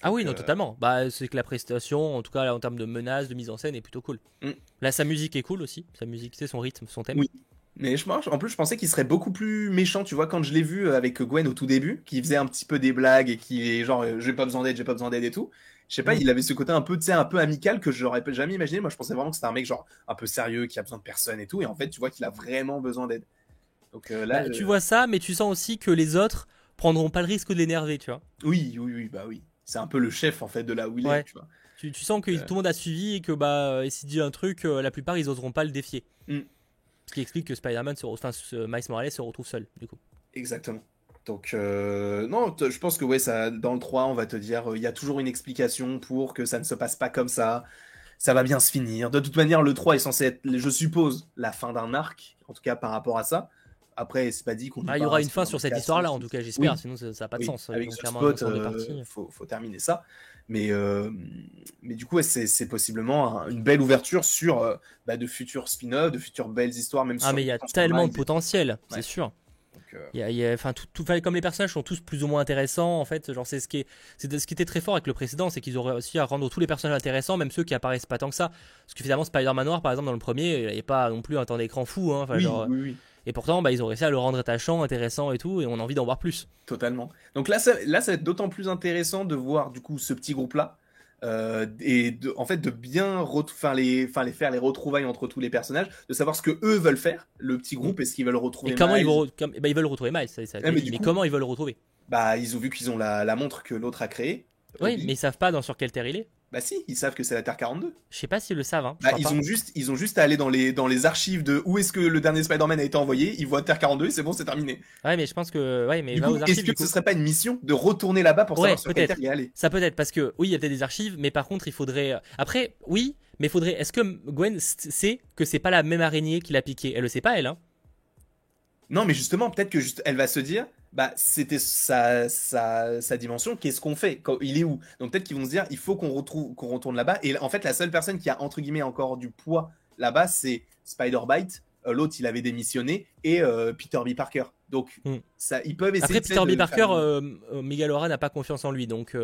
Ah oui, non, euh, totalement. Bah, c'est que la prestation, en tout cas là, en termes de menaces, de mise en scène, est plutôt cool. Mm. Là, sa musique est cool aussi. Sa musique, tu sais, son rythme, son thème. Oui. Mais je, en plus, je pensais qu'il serait beaucoup plus méchant, tu vois, quand je l'ai vu avec Gwen au tout début, qui faisait un petit peu des blagues et qui est genre, euh, j'ai pas besoin d'aide, j'ai pas besoin d'aide et tout. Je sais pas, Mm. il avait ce côté un peu, tu sais, un peu amical que j'aurais jamais imaginé. Moi, je pensais vraiment que c'était un mec genre un peu sérieux, qui a besoin de personne et tout. Et en fait, tu vois qu'il a vraiment besoin d'aide. Donc euh, là, Bah, tu euh, vois ça, mais tu sens aussi que les autres prendront pas le risque de l'énerver, tu vois. oui, oui, oui, bah oui. C'est un peu le chef en fait de là où il Ouais. est, tu vois. Tu, tu sens que Euh. tout le monde a suivi et que bah euh, s'il dit un truc, euh, la plupart ils oseront pas le défier. Mm. Ce qui explique que Spider-Man, se enfin Miles Morales se retrouve seul du coup. Exactement. Donc, euh, non, je pense que ouais, ça, dans le 3, on va te dire, euh, il y a toujours une explication pour que ça ne se passe pas comme ça. Ça va bien se finir. De toute manière, le 3 est censé être, je suppose, la fin d'un arc, en tout cas par rapport à ça. Après, c'est pas dit qu'on. Ah, il y aura une fin sur cette histoire-là, en tout cas, j'espère. Oui. Sinon, ça n'a pas de Oui, sens. avec ce spot, deux euh, faut terminer ça. Mais, euh, mais du coup, ouais, c'est possiblement un- une belle ouverture sur euh, bah, de futurs spin-offs, de futures belles histoires, même Ah, mais il y a tellement de potentiel, c'est Ouais. sûr. Donc, Il y a, il y a- enfin, tout, tout- enfin, comme les personnages sont tous plus ou moins intéressants, en fait, genre c'est ce qui est, c'est ce qui était très fort avec le précédent, c'est qu'ils auraient réussi à rendre tous les personnages intéressants, même ceux qui apparaissent pas tant que ça. Parce que finalement, Spider-Man Noir, par exemple, dans le premier, il n'y avait pas non plus un temps d'écran fou, hein, enfin, oui, genre, oui, oui. Et pourtant, bah, ils ont réussi à le rendre attachant, intéressant et tout, et on a envie d'en voir plus. Totalement. Donc là, ça, là, ça va être d'autant plus intéressant de voir du coup ce petit groupe-là. euh, et de, en fait de bien les, les faire les retrouvailles entre tous les personnages, de savoir ce que eux veulent faire, le petit groupe, est-ce qu'ils veulent retrouver et comment ils vont, eh ben, ils veulent retrouver Miles, ça, ça, mais, mais comment ils veulent le retrouver? Bah ils ont vu qu'ils ont la, la, montre que l'autre a créée. Oui, mais ils savent pas dans sur quelle terre il est. Bah si, ils savent que c'est la Terre 42. Je sais pas s'ils le savent. Hein. Bah, ils, ont juste, ils ont juste à aller dans les, dans les archives de où est-ce que le dernier Spider-Man a été envoyé, ils voient Terre 42 et c'est bon, c'est terminé. Ouais, mais je pense que. Ouais, mais Est-ce que ce serait pas une mission de retourner là-bas pour savoir sur quelle Terre il est allé? Ça peut être, parce que oui, il y a peut-être des archives, mais par contre, il faudrait. Euh, après, oui, mais faudrait. Est-ce que Gwen sait que c'est pas la même araignée qui l'a piqué Elle le sait pas, elle, hein Non, mais justement, peut-être que juste, elle va se dire bah, c'était sa, sa, sa, dimension. Qu'est-ce qu'on fait Il est où? Donc peut-être qu'ils vont se dire, il faut qu'on retrouve, qu'on retourne là-bas. Et en fait, la seule personne qui a entre guillemets encore du poids là-bas, c'est Spider-Bite. Euh, l'autre, il avait démissionné et euh, Peter B. Parker. Donc, hmm. ça, ils peuvent essayer. Après, Peter B. Parker, euh, Miguel Ora n'a pas confiance en lui, donc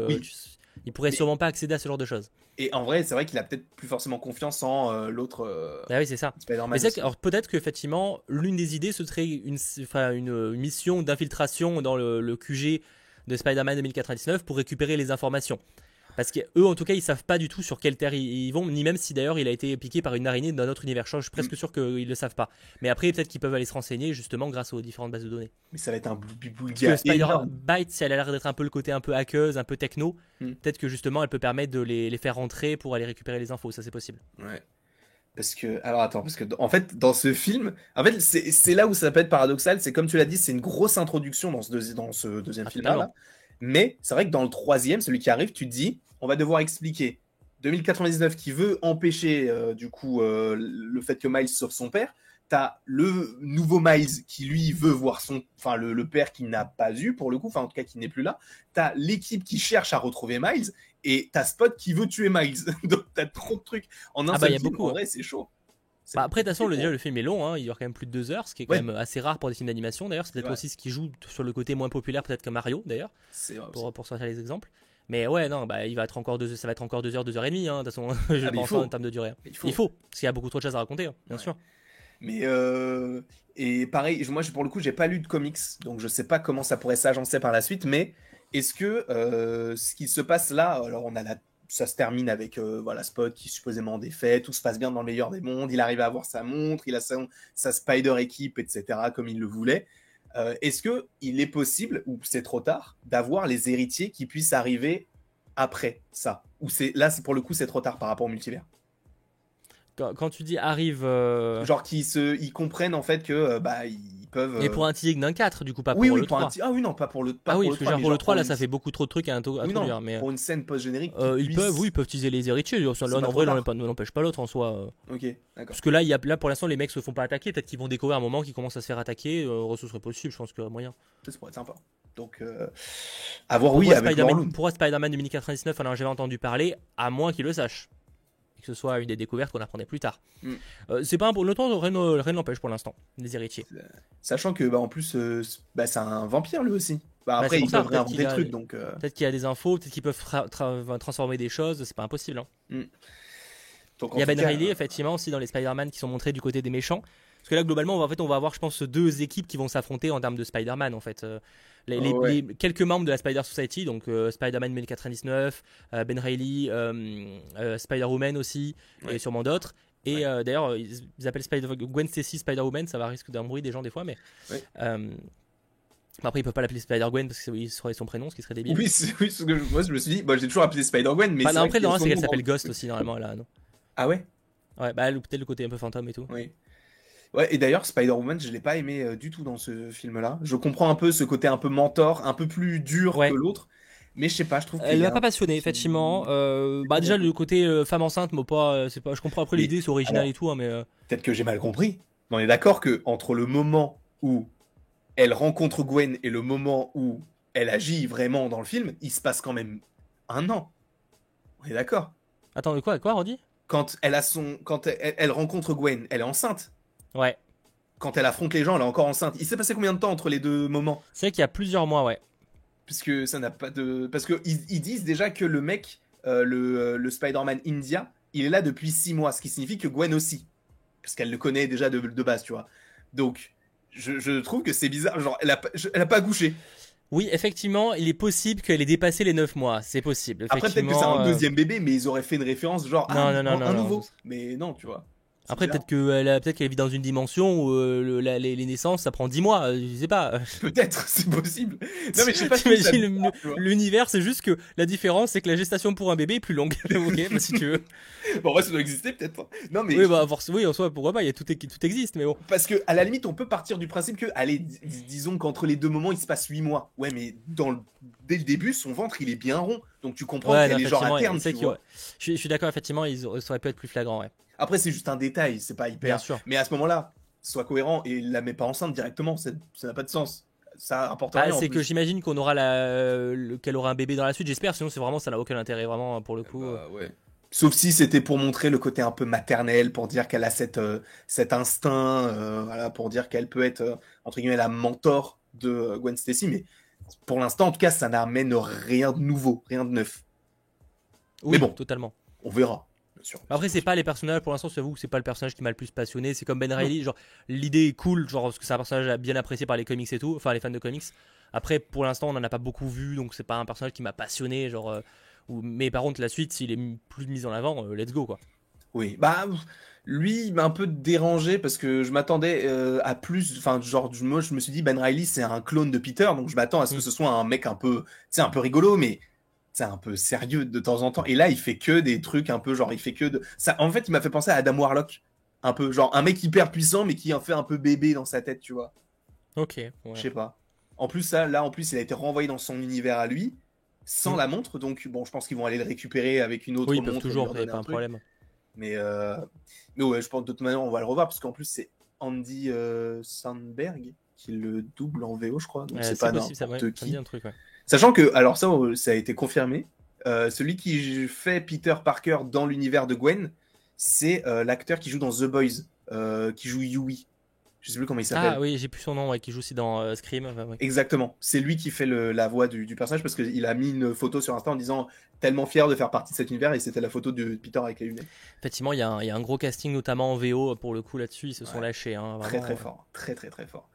il pourrait sûrement pas accéder à ce genre de choses. Et en vrai, c'est vrai qu'il a peut-être plus forcément confiance en euh, l'autre. Euh, ah oui, c'est ça. alors peut-être qu'effectivement, l'une des idées, ce serait une, une, mission d'infiltration dans le, le, QG de Spider-Man 2099 pour récupérer les informations. Parce qu'eux, en tout cas, ils savent pas du tout sur quelle terre ils vont, ni même si d'ailleurs il a été piqué par une araignée d'un autre univers. Je suis presque mm. sûr qu'ils le savent pas. Mais après, peut-être qu'ils peuvent aller se renseigner justement grâce aux différentes bases de données. Mais ça va être un boule Spider-Byte, si elle a l'air d'être un peu le côté un peu hackeuse, un peu techno, mm. peut-être que justement elle peut permettre de les, les, faire rentrer pour aller récupérer les infos. Ça, c'est possible. Ouais. Parce que, alors attends, parce que en fait, dans ce film, en fait, c'est là où ça peut être paradoxal. C'est comme tu l'as dit, c'est une grosse introduction dans ce, dans ce deuxième ah, film-là. Mais c'est vrai que dans le troisième, celui qui arrive, tu te dis, on va devoir expliquer 2099 qui veut empêcher euh, du coup euh, le fait que Miles sauve son père. T'as le nouveau Miles qui lui veut voir son, enfin le, père qui n'a pas eu pour le coup, enfin en tout cas qui n'est plus là. T'as l'équipe qui cherche à retrouver Miles et t'as Spot qui veut tuer Miles. Donc t'as trop de trucs en un ah bah, seul y a beaucoup, en vrai c'est chaud. Bah après, de toute façon, le, le film est long, hein, il dure quand même plus de deux heures, ce qui est quand même assez rare pour des films d'animation. D'ailleurs, c'est peut-être aussi ce qui joue sur le côté moins populaire, peut-être que Mario, d'ailleurs, pour, pour sortir les exemples. Mais ouais, non, bah, il va être encore deux, ça va être encore deux heures, deux heures et demie, hein, de toute façon, je ah, pense, en termes de durée. Hein. Il faut. il faut. parce qu'il y a beaucoup trop de choses à raconter, hein, bien sûr. Mais euh, et pareil, moi pour le coup, j'ai pas lu de comics, donc je sais pas comment ça pourrait s'agencer par la suite. Mais est-ce que euh, ce qui se passe là, alors on a la ça se termine avec euh, voilà Spot qui supposément défait, tout se passe bien dans le meilleur des mondes, il arrive à avoir sa montre, il a sa, sa Spider équipe, etc. comme il le voulait. Euh, est-ce que il est possible ou c'est trop tard d'avoir les héritiers qui puissent arriver après ça? Ou c'est là c'est pour le coup c'est trop tard par rapport au multivers quand, tu dis arrive. Euh, Genre qu'ils se, ils comprennent en fait que euh, bah ils peuvent. Mais pour un Tigre d'un 4 du coup pas pour le 3. Ah oui non pas pour le. Pas ah oui pour le 3, pour le 3 là ça fait beaucoup trop de trucs à, introduire. mais... Pour une scène post générique. Euh, ils peuvent oui ils peuvent utiliser les héritiers. L'un en vrai n'empêche pas l'autre en soi. Ok d'accord. Parce que là il y a là pour l'instant les mecs se font pas attaquer. Peut-être qu'ils vont découvrir un moment qu'ils commencent à se faire attaquer. Euh, ce serait possible je pense qu'il y aurait moyen. Ça pourrait être sympa. Donc, euh, avoir oui avec Spider-Man, Pourquoi Spider-Man 2099 Alors j'avais entendu parler, à moins qu'il le sache que ce soit une des découvertes qu'on apprenait plus tard. Mm. Euh, c'est pas un, le temps rien, rien n'empêche pour l'instant les héritiers. Sachant que bah, en plus euh, bah, c'est un vampire lui aussi. Bah, bah après ils peuvent réinventer des trucs donc. Euh. Peut-être qu'il y a des infos, peut-être qu'ils peuvent transformer des choses, c'est pas impossible. Hein. Mm. Il y a Ben Reilly effectivement aussi dans les Spider-Man qui sont montrés du côté des méchants. Parce que là globalement on va, en fait on va avoir je pense deux équipes qui vont s'affronter en termes de Spider-Man en fait. Les, quelques membres de la Spider Society, donc euh, Spider-Man 1099, euh, Ben Reilly, euh, Spider-Woman aussi, et sûrement d'autres. Et d'ailleurs, ils, appellent Spider Gwen Stacy Spider-Woman, ça va risquer d'embrouiller des gens des fois, mais. Après, ils peuvent pas l'appeler Spider-Gwen parce que serait son prénom, ce qui serait débile. Oui, oui ce que je, moi je me suis dit, bah, j'ai toujours appelé Spider-Gwen, mais. Bah, non, après, c'est qu'elle s'appelle Ghost aussi, normalement, là, non? Ah ouais? Ouais, bah, peut-être le côté un peu fantôme et tout. Oui. Ouais, et d'ailleurs, Spider-Woman, je l'ai pas aimé euh, du tout dans ce film-là. Je comprends un peu ce côté un peu mentor, un peu plus dur que l'autre. Mais je sais pas, je trouve Elle m'a pas passionné, effectivement. Euh, bah, déjà, le côté euh, femme enceinte, moi, pas, c'est pas, je comprends après l'idée, c'est original et tout, hein, mais. Peut-être que j'ai mal compris. On est d'accord que entre le moment où elle rencontre Gwen et le moment où elle agit vraiment dans le film, il se passe quand même un an. On est d'accord. Attends, quoi, quoi, Roddy Quand elle a son, quand elle rencontre Gwen, elle est enceinte. Ouais. Quand elle affronte les gens, elle est encore enceinte. Il s'est passé combien de temps entre les deux moments? C'est qu'il y a plusieurs mois, ouais. Puisque ça n'a pas de. Parce qu'ils ils disent déjà que le mec, euh, le, euh, le Spider-Man India, il est là depuis six mois, ce qui signifie que Gwen aussi. Parce qu'elle le connaît déjà de, base, tu vois. Donc, je, trouve que c'est bizarre. Genre, elle a, elle a pas accouché. Oui, effectivement, il est possible qu'elle ait dépassé les 9 mois. C'est possible. Après, peut-être que c'est un euh, deuxième bébé, mais ils auraient fait une référence genre Non, ah, non, non, un non. nouveau. Mais non, tu vois. Après, peut-être qu'elle a peut-être qu'elle vit dans une dimension où euh, le- la- les, les naissances, ça prend 10 mois. euh, Je sais pas. Peut-être, c'est possible. Non, mais je sais pas si. L'univers, c'est juste que la différence, c'est que la gestation pour un bébé est plus longue. ok, bah, si tu veux. Bon, en vrai, ça doit exister peut-être. Non, mais Oui, bah, oui, en soi, pourquoi pas, il y a tout, tout existe, mais bon. parce que à la limite, on peut partir du principe que, allez, dis- disons qu'entre les deux moments, il se passe 8 mois. Ouais, mais dans le- dès le début, son ventre, il est bien rond. Donc tu comprends Ouais, qu'elle est genre à terme, tu vois. Je suis, je suis d'accord, effectivement, ils auraient- ça aurait pu être plus flagrant, ouais. Après, c'est juste un détail, c'est pas Bien hyper. sûr. Mais à ce moment-là, sois cohérent et la mets pas enceinte directement, ça n'a pas de sens. Ça apporte Bah, en c'est que j'imagine qu'on aura la, le- qu'elle aura un bébé dans la suite, j'espère, sinon c'est vraiment, ça n'a aucun intérêt, vraiment, pour le coup. Bah, ouais. Sauf si c'était pour montrer le côté un peu maternel, pour dire qu'elle a cette, euh, cet instinct, euh, voilà, pour dire qu'elle peut être, euh, entre guillemets, la mentor de Gwen Stacy. Mais pour l'instant, en tout cas, ça n'amène rien de nouveau, rien de neuf. Oui, mais bon. totalement. On verra, bien sûr. Après, c'est pas les personnages, pour l'instant, j'avoue que c'est pas le personnage qui m'a le plus passionné. C'est comme Ben Reilly, genre, l'idée est cool, genre, parce que c'est un personnage bien apprécié par les comics et tout, enfin, les fans de comics. Après, pour l'instant, on en a pas beaucoup vu, donc c'est pas un personnage qui m'a passionné, genre. euh, ou- Mais par contre, la suite, s'il est plus mis en avant, euh, let's go, quoi. Oui, bah lui, il m'a un peu dérangé parce que je m'attendais euh, à plus. Enfin, genre, je- moi, je me suis dit, Ben Riley, c'est un clone de Peter, donc je m'attends à ce que Mm. ce soit un mec un peu, c'est un peu rigolo, mais c'est un peu sérieux de temps en temps. Et là, il fait que des trucs un peu, genre, il fait que de. Ça, en fait, il m'a fait penser à Adam Warlock, un peu, genre, un mec hyper puissant, mais qui en fait un peu bébé dans sa tête, tu vois. Ok, ouais. Je sais pas. En plus, ça, là, en plus, il a été renvoyé dans son univers à lui, sans Mm. la montre, donc bon, je pense qu'ils vont aller le récupérer avec une autre Oui, ils montre. toujours, pas un problème. Mais, euh... mais ouais, je pense de toute manière, on va le revoir parce qu'en plus, c'est Andy euh, Sandberg qui le double en VO, je crois. Donc Euh, c'est pas possible, ça, ouais, qui. un truc, ouais. Sachant que, alors ça, ça a été confirmé. euh, celui qui fait Peter Parker dans l'univers de Gwen, c'est euh, l'acteur qui joue dans The Boys, euh, qui joue Yui. Je sais plus comment il s'appelle. Ah oui, j'ai plus son nom, ouais, qui joue aussi dans Scream. enfin, ouais. Exactement. C'est lui qui fait le- la voix du, du personnage parce qu'il a mis une photo sur Insta en disant tellement fier de faire partie de cet univers et c'était la photo de Peter avec les lunettes. Effectivement, il y, a un- il y a un gros casting, notamment en VO, pour le coup, là-dessus, ils se sont Ouais. lâchés. Hein, Très très fort, très très très fort.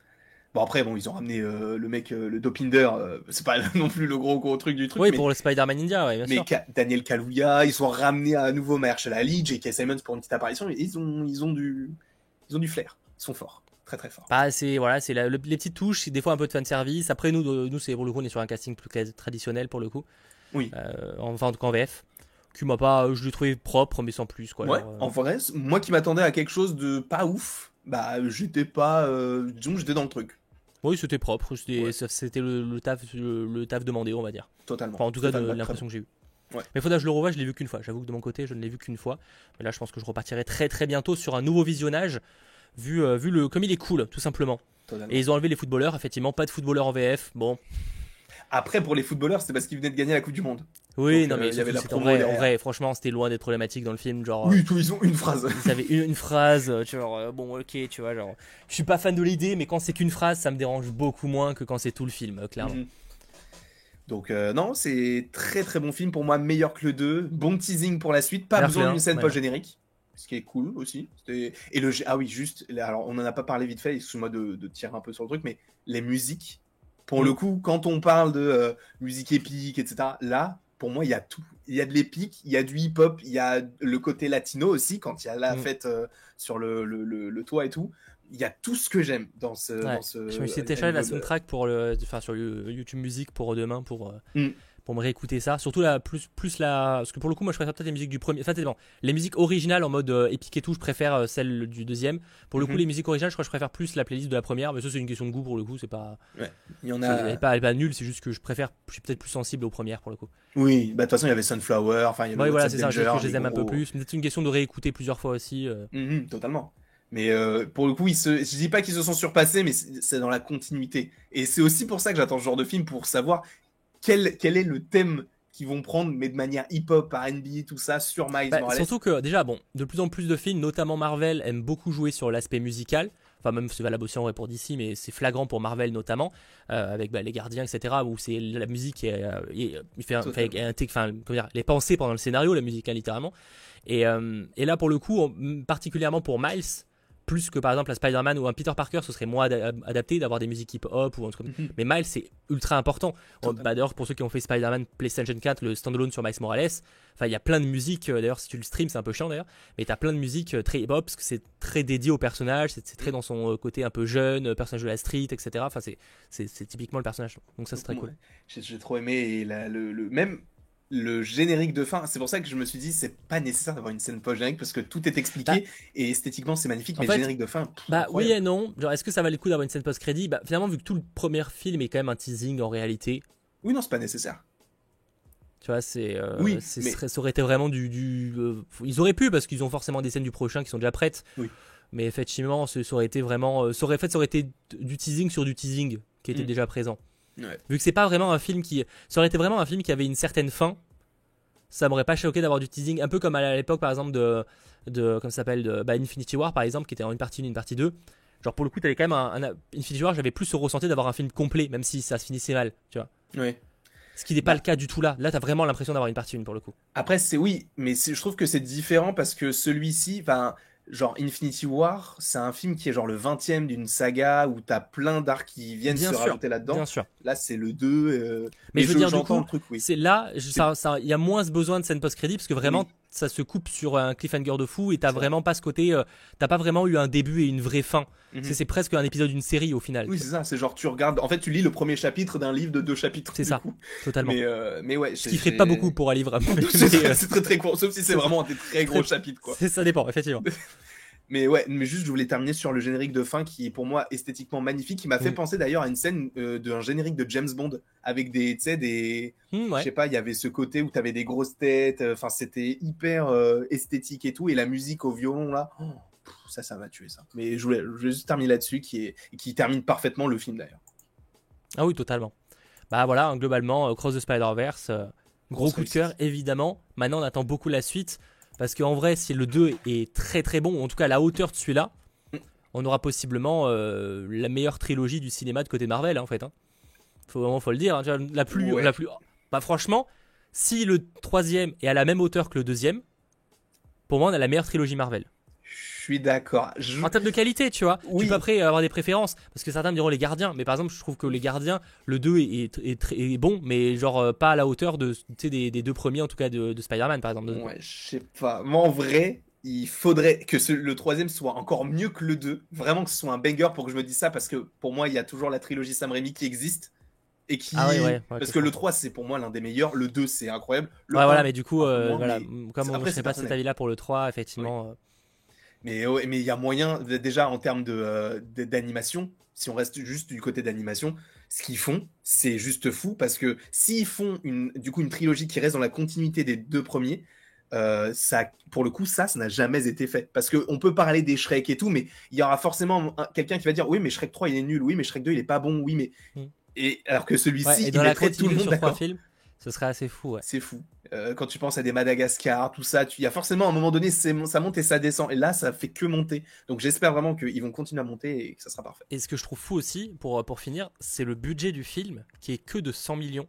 Bon après bon ils ont ramené euh, le mec euh, le Dopinder, euh, c'est pas non plus le gros gros truc du truc, Oui, mais, pour le Spider-Man India, ouais, bien mais sûr. Ka- Daniel Kaluuya, ils ont ramené à nouveau Mahershala Ali, J.K. Simmons pour une petite apparition, et ils ont ils ont du ils ont du flair, ils sont forts, très très forts. Bah, c'est voilà, c'est le- les petites touches, c'est des fois un peu de fan service. Après nous, nous c'est pour le coup, on est sur un casting plus traditionnel pour le coup. Oui. Enfin, en tout cas en VF. Qui m'a pas, je l'ai trouvé propre, mais sans plus quoi. Ouais, Alors, en vrai, moi qui m'attendais à quelque chose de pas ouf, bah j'étais pas, euh, disons j'étais dans le truc, Oui, c'était propre. C'était Ouais. ça- c'était le, le taf, le, le taf demandé, on va dire. totalement. Enfin, en tout cas, de l'impression que j'ai eu. Ouais. Mais faudra que je le revoie, je l'ai vu qu'une fois. J'avoue que de mon côté, je ne l'ai vu qu'une fois. Mais là, je pense que je repartirai très très bientôt sur un nouveau visionnage. Vu, euh, vu le, comme il est cool, tout simplement. totalement. Et ils ont enlevé les footballeurs, effectivement, pas de footballeurs en VF. Bon, Après pour les footballeurs, c'était parce qu'ils venaient de gagner la Coupe du Monde. oui, Donc, non, euh, mais il y avait la en vrai, en derrière. vrai, franchement, c'était loin d'être problématique dans le film. Genre, Oui, tout, ils ont une phrase. ils avaient une, une phrase, euh, tu vois, euh, bon, ok, tu vois, genre, je suis pas fan de l'idée, mais quand c'est qu'une phrase, ça me dérange beaucoup moins que quand c'est tout le film, euh, clairement. Mhm. Donc euh, non, c'est très très bon film pour moi, meilleur que le 2. Bon teasing pour la suite, pas besoin hein, d'une scène ouais. post-générique, ce qui est cool aussi. Et le ah oui, juste, alors on en a pas parlé vite fait, excuse-moi de, de tirer un peu sur le truc, mais les musiques, pour le coup, quand on parle de euh, musique épique, etc., là, pour moi, il y a tout. Il y a de l'épique, il y a du hip-hop, il y a le côté latino aussi, quand il y a la Mhm. fête euh, sur le, le, le- le toit et tout. Il y a tout ce que j'aime dans ce, Ouais. dans ce. Je me suis téléchargé la soundtrack pour le, enfin sur You- YouTube Music pour demain pour euh, Mm. Pour me réécouter ça. Surtout la plus plus la parce que pour le coup moi je préfère peut-être les musiques du premier. Enfin bon, les musiques originales en mode euh, épique et tout, je préfère euh, celles du deuxième. Pour le coup Mhm. les musiques originales, je crois que je préfère plus la playlist de la première. Mais ça c'est une question de goût pour le coup, c'est pas Il y en a. est pas elle est pas nulle, c'est juste que je préfère, je suis peut-être plus sensible aux premières pour le coup. Oui, bah de toute façon, il y avait Sunflower, enfin, il y avait Ouais voilà c'est ça, je, je les aime un peu plus. Mais C'est une question de réécouter plusieurs fois aussi. euh. Mhm, totalement. Mais euh, pour le coup, ils se... je dis pas qu'ils se sont surpassés, mais c'est dans la continuité. Et c'est aussi pour ça que j'attends ce genre de film, pour savoir quel, quel est le thème qu'ils vont prendre, mais de manière hip-hop, R&B, tout ça, sur Miles Bah, Morales? surtout que déjà, bon, de plus en plus de films, notamment Marvel, aiment beaucoup jouer sur l'aspect musical. Enfin, même c'est valable aussi en vrai pour DC, mais c'est flagrant pour Marvel notamment, euh, avec bah, les gardiens, etc., où c'est la musique qui est, euh, est- il fait, fait enfin, dire, les pensées pendant le scénario, la musique, hein, littéralement. Et, euh, et là, pour le coup, on- particulièrement pour Miles, plus que par exemple un Spider-Man ou un Peter Parker, ce serait moins ada- adapté d'avoir des musiques hip-hop ou un truc Mhm. Mais Miles, c'est ultra important. Bah, D'ailleurs, pour ceux qui ont fait Spider-Man PlayStation 4, le standalone sur Miles Morales, enfin, il y a plein de musiques. euh, D'ailleurs, si tu le streams, c'est un peu chiant d'ailleurs. Mais t'as plein de musiques euh, très hip-hop parce que c'est très dédié au personnage. C'est très dans son euh, côté un peu jeune, personnage de la street, etc. Enfin, c'est- typiquement le personnage. Donc, ça, c'est très cool. J'ai trop aimé et la- le, le- même le générique de fin. C'est pour ça que je me suis dit c'est pas nécessaire d'avoir une scène post générique parce que tout est expliqué Bah, et esthétiquement c'est magnifique. Mais fait, le générique de fin. pff, Bah oui et non. Genre, est-ce que ça valait le coup d'avoir une scène post-crédit? Bah finalement, vu que tout le premier film est quand même un teasing en réalité, Oui non c'est pas nécessaire. tu vois, c'est. euh, Oui, c'est- mais- serait- ça aurait été vraiment du. du, euh, ils auraient pu parce qu'ils ont forcément des scènes du prochain qui sont déjà prêtes. Oui. Mais effectivement, ça aurait été vraiment. euh, Ça aurait, fait, ça aurait été du teasing sur du teasing qui était Mm. déjà présent. Ouais. Vu que c'est pas vraiment un film qui. Ça aurait été vraiment un film qui avait une certaine fin. Ça m'aurait pas choqué d'avoir du teasing, un peu comme à l'époque par exemple de. de comme ça s'appelle de, bah, Infinity War par exemple, qui était en une partie 1, une partie 2. Genre pour le coup, t'avais quand même un, un- Infinity War, j'avais plus ce ressenti d'avoir un film complet, même si ça se finissait mal, tu vois. Ouais. Ce qui n'est pas Bah. le cas du tout là. Là, t'as vraiment l'impression d'avoir une partie 1 pour le coup. Après c'est oui mais je trouve que c'est différent parce que celui-ci enfin genre Infinity War c'est un film qui est genre le 20 e d'une saga où t'as plein d'arcs qui viennent Bien se sûr, rajouter là-dedans. Bien sûr. Là c'est le 2. euh, Mais je veux dire, du coup, le truc oui. C'est là, je- ça, ça- il y a moins ce besoin de scène post-crédit parce que vraiment, Oui. Ça se coupe sur un cliffhanger de fou et t'as vraiment pas ce côté, euh, t'as pas vraiment eu un début et une vraie fin. Mhm. C'est- C'est presque un épisode d'une série au final. Oui c'est ça c'est genre tu regardes en fait tu lis le premier chapitre d'un livre de deux chapitres. C'est ça. coup. Totalement. Mais euh, mais ouais. ce qui ferait pas beaucoup pour un livre. c'est euh, très, c'est très très court, sauf si c'est vraiment des très gros chapitres quoi. ça dépend, effectivement. Mais ouais, mais juste je voulais terminer sur le générique de fin qui est pour moi esthétiquement magnifique, qui m'a fait Mm. penser d'ailleurs à une scène euh, d'un générique de James Bond avec des, tu sais, des, Hmm, je sais pas, il y avait ce côté où t'avais des grosses têtes, euh, enfin c'était hyper euh, esthétique et tout, et la musique au violon là, oh, pff, ça, ça m'a tué ça. Mais je voulais, je voulais juste terminer là-dessus, qui est, qui termine parfaitement le film d'ailleurs. Ah oui, totalement. Bah voilà, hein, globalement, Cross the Spider-Verse, gros coup de cœur, évidemment. Maintenant, on attend beaucoup la suite. Parce qu'en vrai, si le 2 est très très bon, ou en tout cas à la hauteur de celui-là, on aura possiblement euh, la meilleure trilogie du cinéma de côté Marvel, hein, en fait. Hein. Faut vraiment faut le dire. hein, la plus, Ouais. la plus. Bah franchement, si le troisième est à la même hauteur que le deuxième, pour moi, on a la meilleure trilogie Marvel. Je suis d'accord. Je- En termes de qualité, tu vois. Oui. Tu peux après avoir des préférences. Parce que certains me diront les gardiens. Mais par exemple, je trouve que les gardiens, le 2 est, est, est très- est bon, mais genre euh, pas à la hauteur de, des, des deux premiers, en tout cas de, de Spider-Man, par exemple. Ouais, je sais pas. Moi, en vrai, il faudrait que ce- le troisième soit encore mieux que le 2. Vraiment que ce soit un banger pour que je me dise ça, parce que pour moi, il y a toujours la trilogie Sam Raimi qui existe. Et qui... Ah ouais, ouais, ouais, parce que le comprends. 3, c'est pour moi l'un des meilleurs. Le 2, c'est incroyable. Le Ouais, 1, voilà, mais du coup, euh, voilà, mais comme après, on ne c'est sait pas cet avis-là pour le 3, effectivement. euh, Mais ouais, mais il y a moyen, déjà en termes de, euh, d'animation, si on reste juste du côté d'animation, ce qu'ils font, c'est juste fou parce que s'ils font une, du coup une trilogie qui reste dans la continuité des deux premiers, euh, ça, pour le coup, ça, ça n'a jamais été fait. Parce que on peut parler des Shrek et tout, mais il y aura forcément un- quelqu'un qui va dire oui, mais Shrek 3 il est nul, oui, mais Shrek 2 il est pas bon, oui, mais Mm. et alors que celui-ci, ouais, il mettrait tout le monde d'accord. films, ce serait assez fou, ouais. C'est fou. Euh, quand tu penses à des Madagascar, tout ça, il y a forcément un moment donné, ça monte et ça descend. Et là, ça fait que monter. Donc j'espère vraiment qu'ils vont continuer à monter et que ça sera parfait. Et ce que je trouve fou aussi, pour, pour finir, c'est le budget du film qui est que de 100 millions.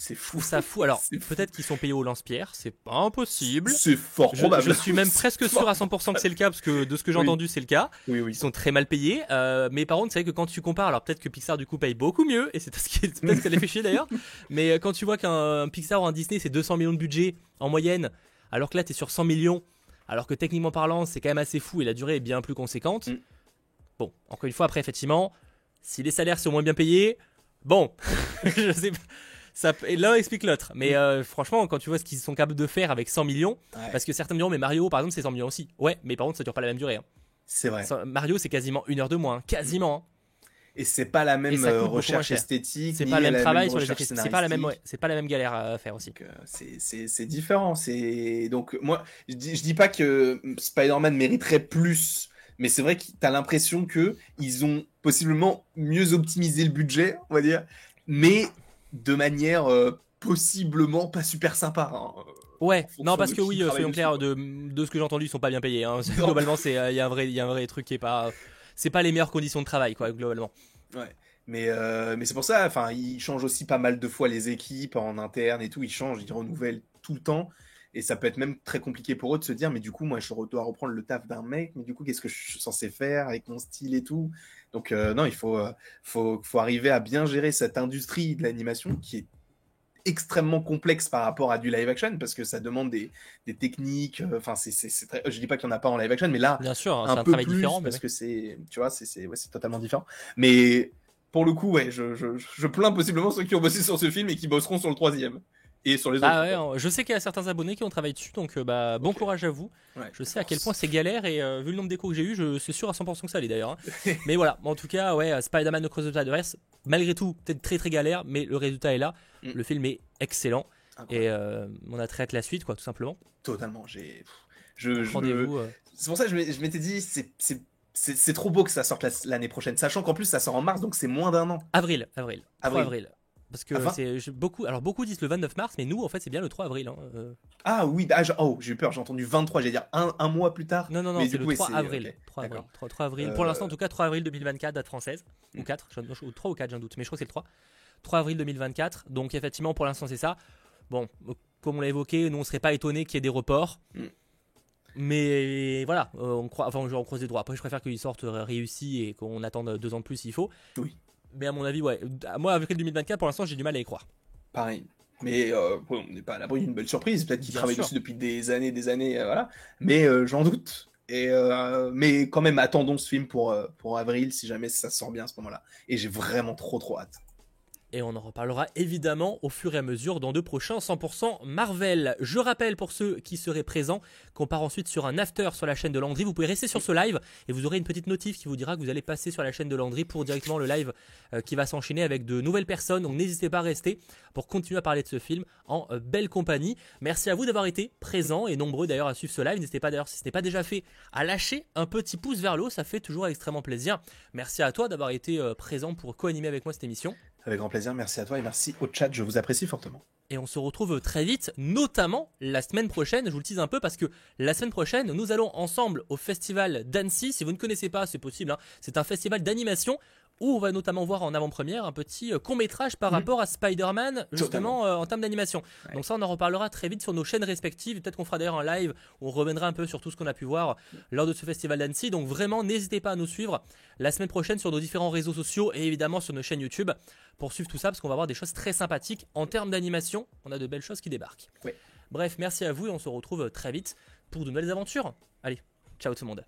C'est fou. ça fou. Alors, peut-être qu'ils sont payés au lance-pierre, c'est pas impossible. C'est fort Je, probable. je suis même presque sûr à 100% que c'est le cas, parce que de ce que j'ai Oui. entendu, c'est le cas. Oui, oui. Ils sont très mal payés. euh, mais par contre, c'est vrai que quand tu compares, alors peut-être que Pixar du coup paye beaucoup mieux, et c'est ce qui est- peut-être que ça les fait chier d'ailleurs. Mais euh, quand tu vois qu'un un Pixar ou un Disney c'est 200 millions de budget en moyenne, alors que là t'es sur 100 millions, alors que techniquement parlant c'est quand même assez fou et la durée est bien plus conséquente. Mm. Bon, encore une fois, après effectivement, si les salaires sont moins bien payés, bon, je sais pas. Ça, l'un explique l'autre. Mais Mm. euh, franchement, quand tu vois ce qu'ils sont capables de faire avec 100 millions, Ouais. parce que certains me diront, mais Mario, par exemple, c'est 100 millions aussi. Ouais, mais par contre, ça dure pas la même durée. hein. C'est vrai. Mario, c'est quasiment une heure de moins, hein. quasiment. hein. Et c'est pas la même Et euh, recherche cher. esthétique. C'est pas le la même travail sur les. C'est pas la même, ouais, c'est pas la même galère à faire aussi. Euh, c'est- différent. C'est donc moi, je dis, je dis pas que Spider-Man mériterait plus, mais c'est vrai que t'as l'impression que ils ont possiblement mieux optimisé le budget, on va dire, mais de manière euh, possiblement pas super sympa. hein. Ouais, non parce que oui, euh, soyons clairs, de, de ce que j'ai entendu, ils sont pas bien payés. hein. Globalement, c'est il y a un vrai, y a un vrai truc qui est pas, c'est pas les meilleures conditions de travail quoi, globalement. Ouais. Mais, euh, mais c'est pour ça, enfin, ils changent aussi pas mal de fois les équipes en interne et tout, ils changent, ils renouvellent tout le temps. Et ça peut être même très compliqué pour eux de se dire, mais du coup, moi, je dois reprendre le taf d'un mec, mais du coup, qu'est-ce que je suis censé faire avec mon style et tout? Donc, euh, non, il faut, euh, faut, faut arriver à bien gérer cette industrie de l'animation qui est extrêmement complexe par rapport à du live action parce que ça demande des, des techniques. euh, Enfin, c'est, très... je dis pas qu'il y en a pas en live action, mais là, Bien sûr, hein, c'est un, peu travail plus différent. parce que c'est, tu vois, c'est, ouais, c'est totalement différent. Mais pour le coup, ouais, je, je, je plains possiblement ceux qui ont bossé sur ce film et qui bosseront sur le troisième et sur les autres. Ah ouais, je sais qu'il y a certains abonnés qui ont travaillé dessus, donc euh, bah, bon courage à vous. Ouais. Je sais à quel point c'est galère et euh, vu le nombre d'échos que j'ai eu, je suis sûr à 100% que ça allait d'ailleurs. hein. mais voilà, en tout cas, ouais, Spider-Man Across the Spider-Verse, malgré tout, peut-être très très galère, mais le résultat est là. Mm. Le film est excellent Incroyable. et euh, on a très hâte la suite, quoi, tout simplement. Totalement. J'ai, je, je me- euh, C'est pour ça que je m'étais dit, c'est, trop beau que ça sorte la- l'année prochaine, sachant qu'en plus ça sort en mars, donc c'est moins d'un an. Avril, avril, 3 Avril. avril. Parce que Enfin c'est j'ai beaucoup. Alors beaucoup disent le 29 mars, mais nous en fait c'est bien le 3 avril. hein, euh. Ah oui, ah, oh, j'ai eu peur, j'ai entendu 23, j'allais dire un, un mois plus tard. Non non non, c'est le coup, 3 c'est- avril. ok, 3 avril. d'accord. 3, 3 avril. Pour Euh, l'instant en tout cas 3 avril 2024 date française ou Mm. 4, je, je- ou 3 ou 4 j'ai un doute, mais je crois que c'est le 3. 3 avril 2024. Donc effectivement pour l'instant c'est ça. Bon, euh, comme on l'a évoqué, nous on serait pas étonné qu'il y ait des reports. Mm. Mais voilà, euh, on croit, enfin, on croise les droits. Après, je préfère qu'ils sortent réussis et qu'on attende deux ans de plus s'il faut. Oui. Mais à mon avis, ouais. Moi, avril 2024, pour l'instant, j'ai du mal à y croire. Pareil. Mais euh, on n'est pas à l'abri d'une belle surprise. Peut-être qu'ils travaillent dessus depuis des années, des années, euh, voilà. Mais euh, j'en doute. Et mais quand même, attendons ce film pour, pour avril si jamais ça sort bien à ce moment-là. Et j'ai vraiment trop trop hâte. Et on en reparlera évidemment au fur et à mesure dans de prochains 100% Marvel. Je rappelle pour ceux qui seraient présents qu'on part ensuite sur un after sur la chaîne de Landry. Vous pouvez rester sur ce live et vous aurez une petite notif qui vous dira que vous allez passer sur la chaîne de Landry pour directement le live euh, qui va s'enchaîner avec de nouvelles personnes. Donc n'hésitez pas à rester pour continuer à parler de ce film en euh, belle compagnie. Merci à vous d'avoir été présents et nombreux d'ailleurs à suivre ce live. N'hésitez pas d'ailleurs si ce n'est pas déjà fait à lâcher un petit pouce vers le haut, ça fait toujours extrêmement plaisir. Merci à toi d'avoir été euh, présent pour co-animer avec moi cette émission. Avec grand plaisir. Merci à toi et merci au chat. Je vous apprécie fortement. Et on se retrouve très vite, notamment la semaine prochaine. Je vous le tease un peu parce que la semaine prochaine, nous allons ensemble au festival d'Annecy. Si vous ne connaissez pas, c'est possible. hein. C'est un festival d'animation où on va notamment voir en avant-première un petit court métrage par Mhm. rapport à Spider-Man, justement euh, en termes d'animation. Ouais. Donc ça, on en reparlera très vite sur nos chaînes respectives. Peut-être qu'on fera d'ailleurs un live où on reviendra un peu sur tout ce qu'on a pu voir lors de ce festival d'Annecy. Donc vraiment, n'hésitez pas à nous suivre la semaine prochaine sur nos différents réseaux sociaux et évidemment sur nos chaînes YouTube pour suivre tout ça parce qu'on va avoir des choses très sympathiques en termes d'animation. On a de belles choses qui débarquent. Ouais. Bref, merci à vous et on se retrouve très vite pour de nouvelles aventures. Allez, ciao tout le monde.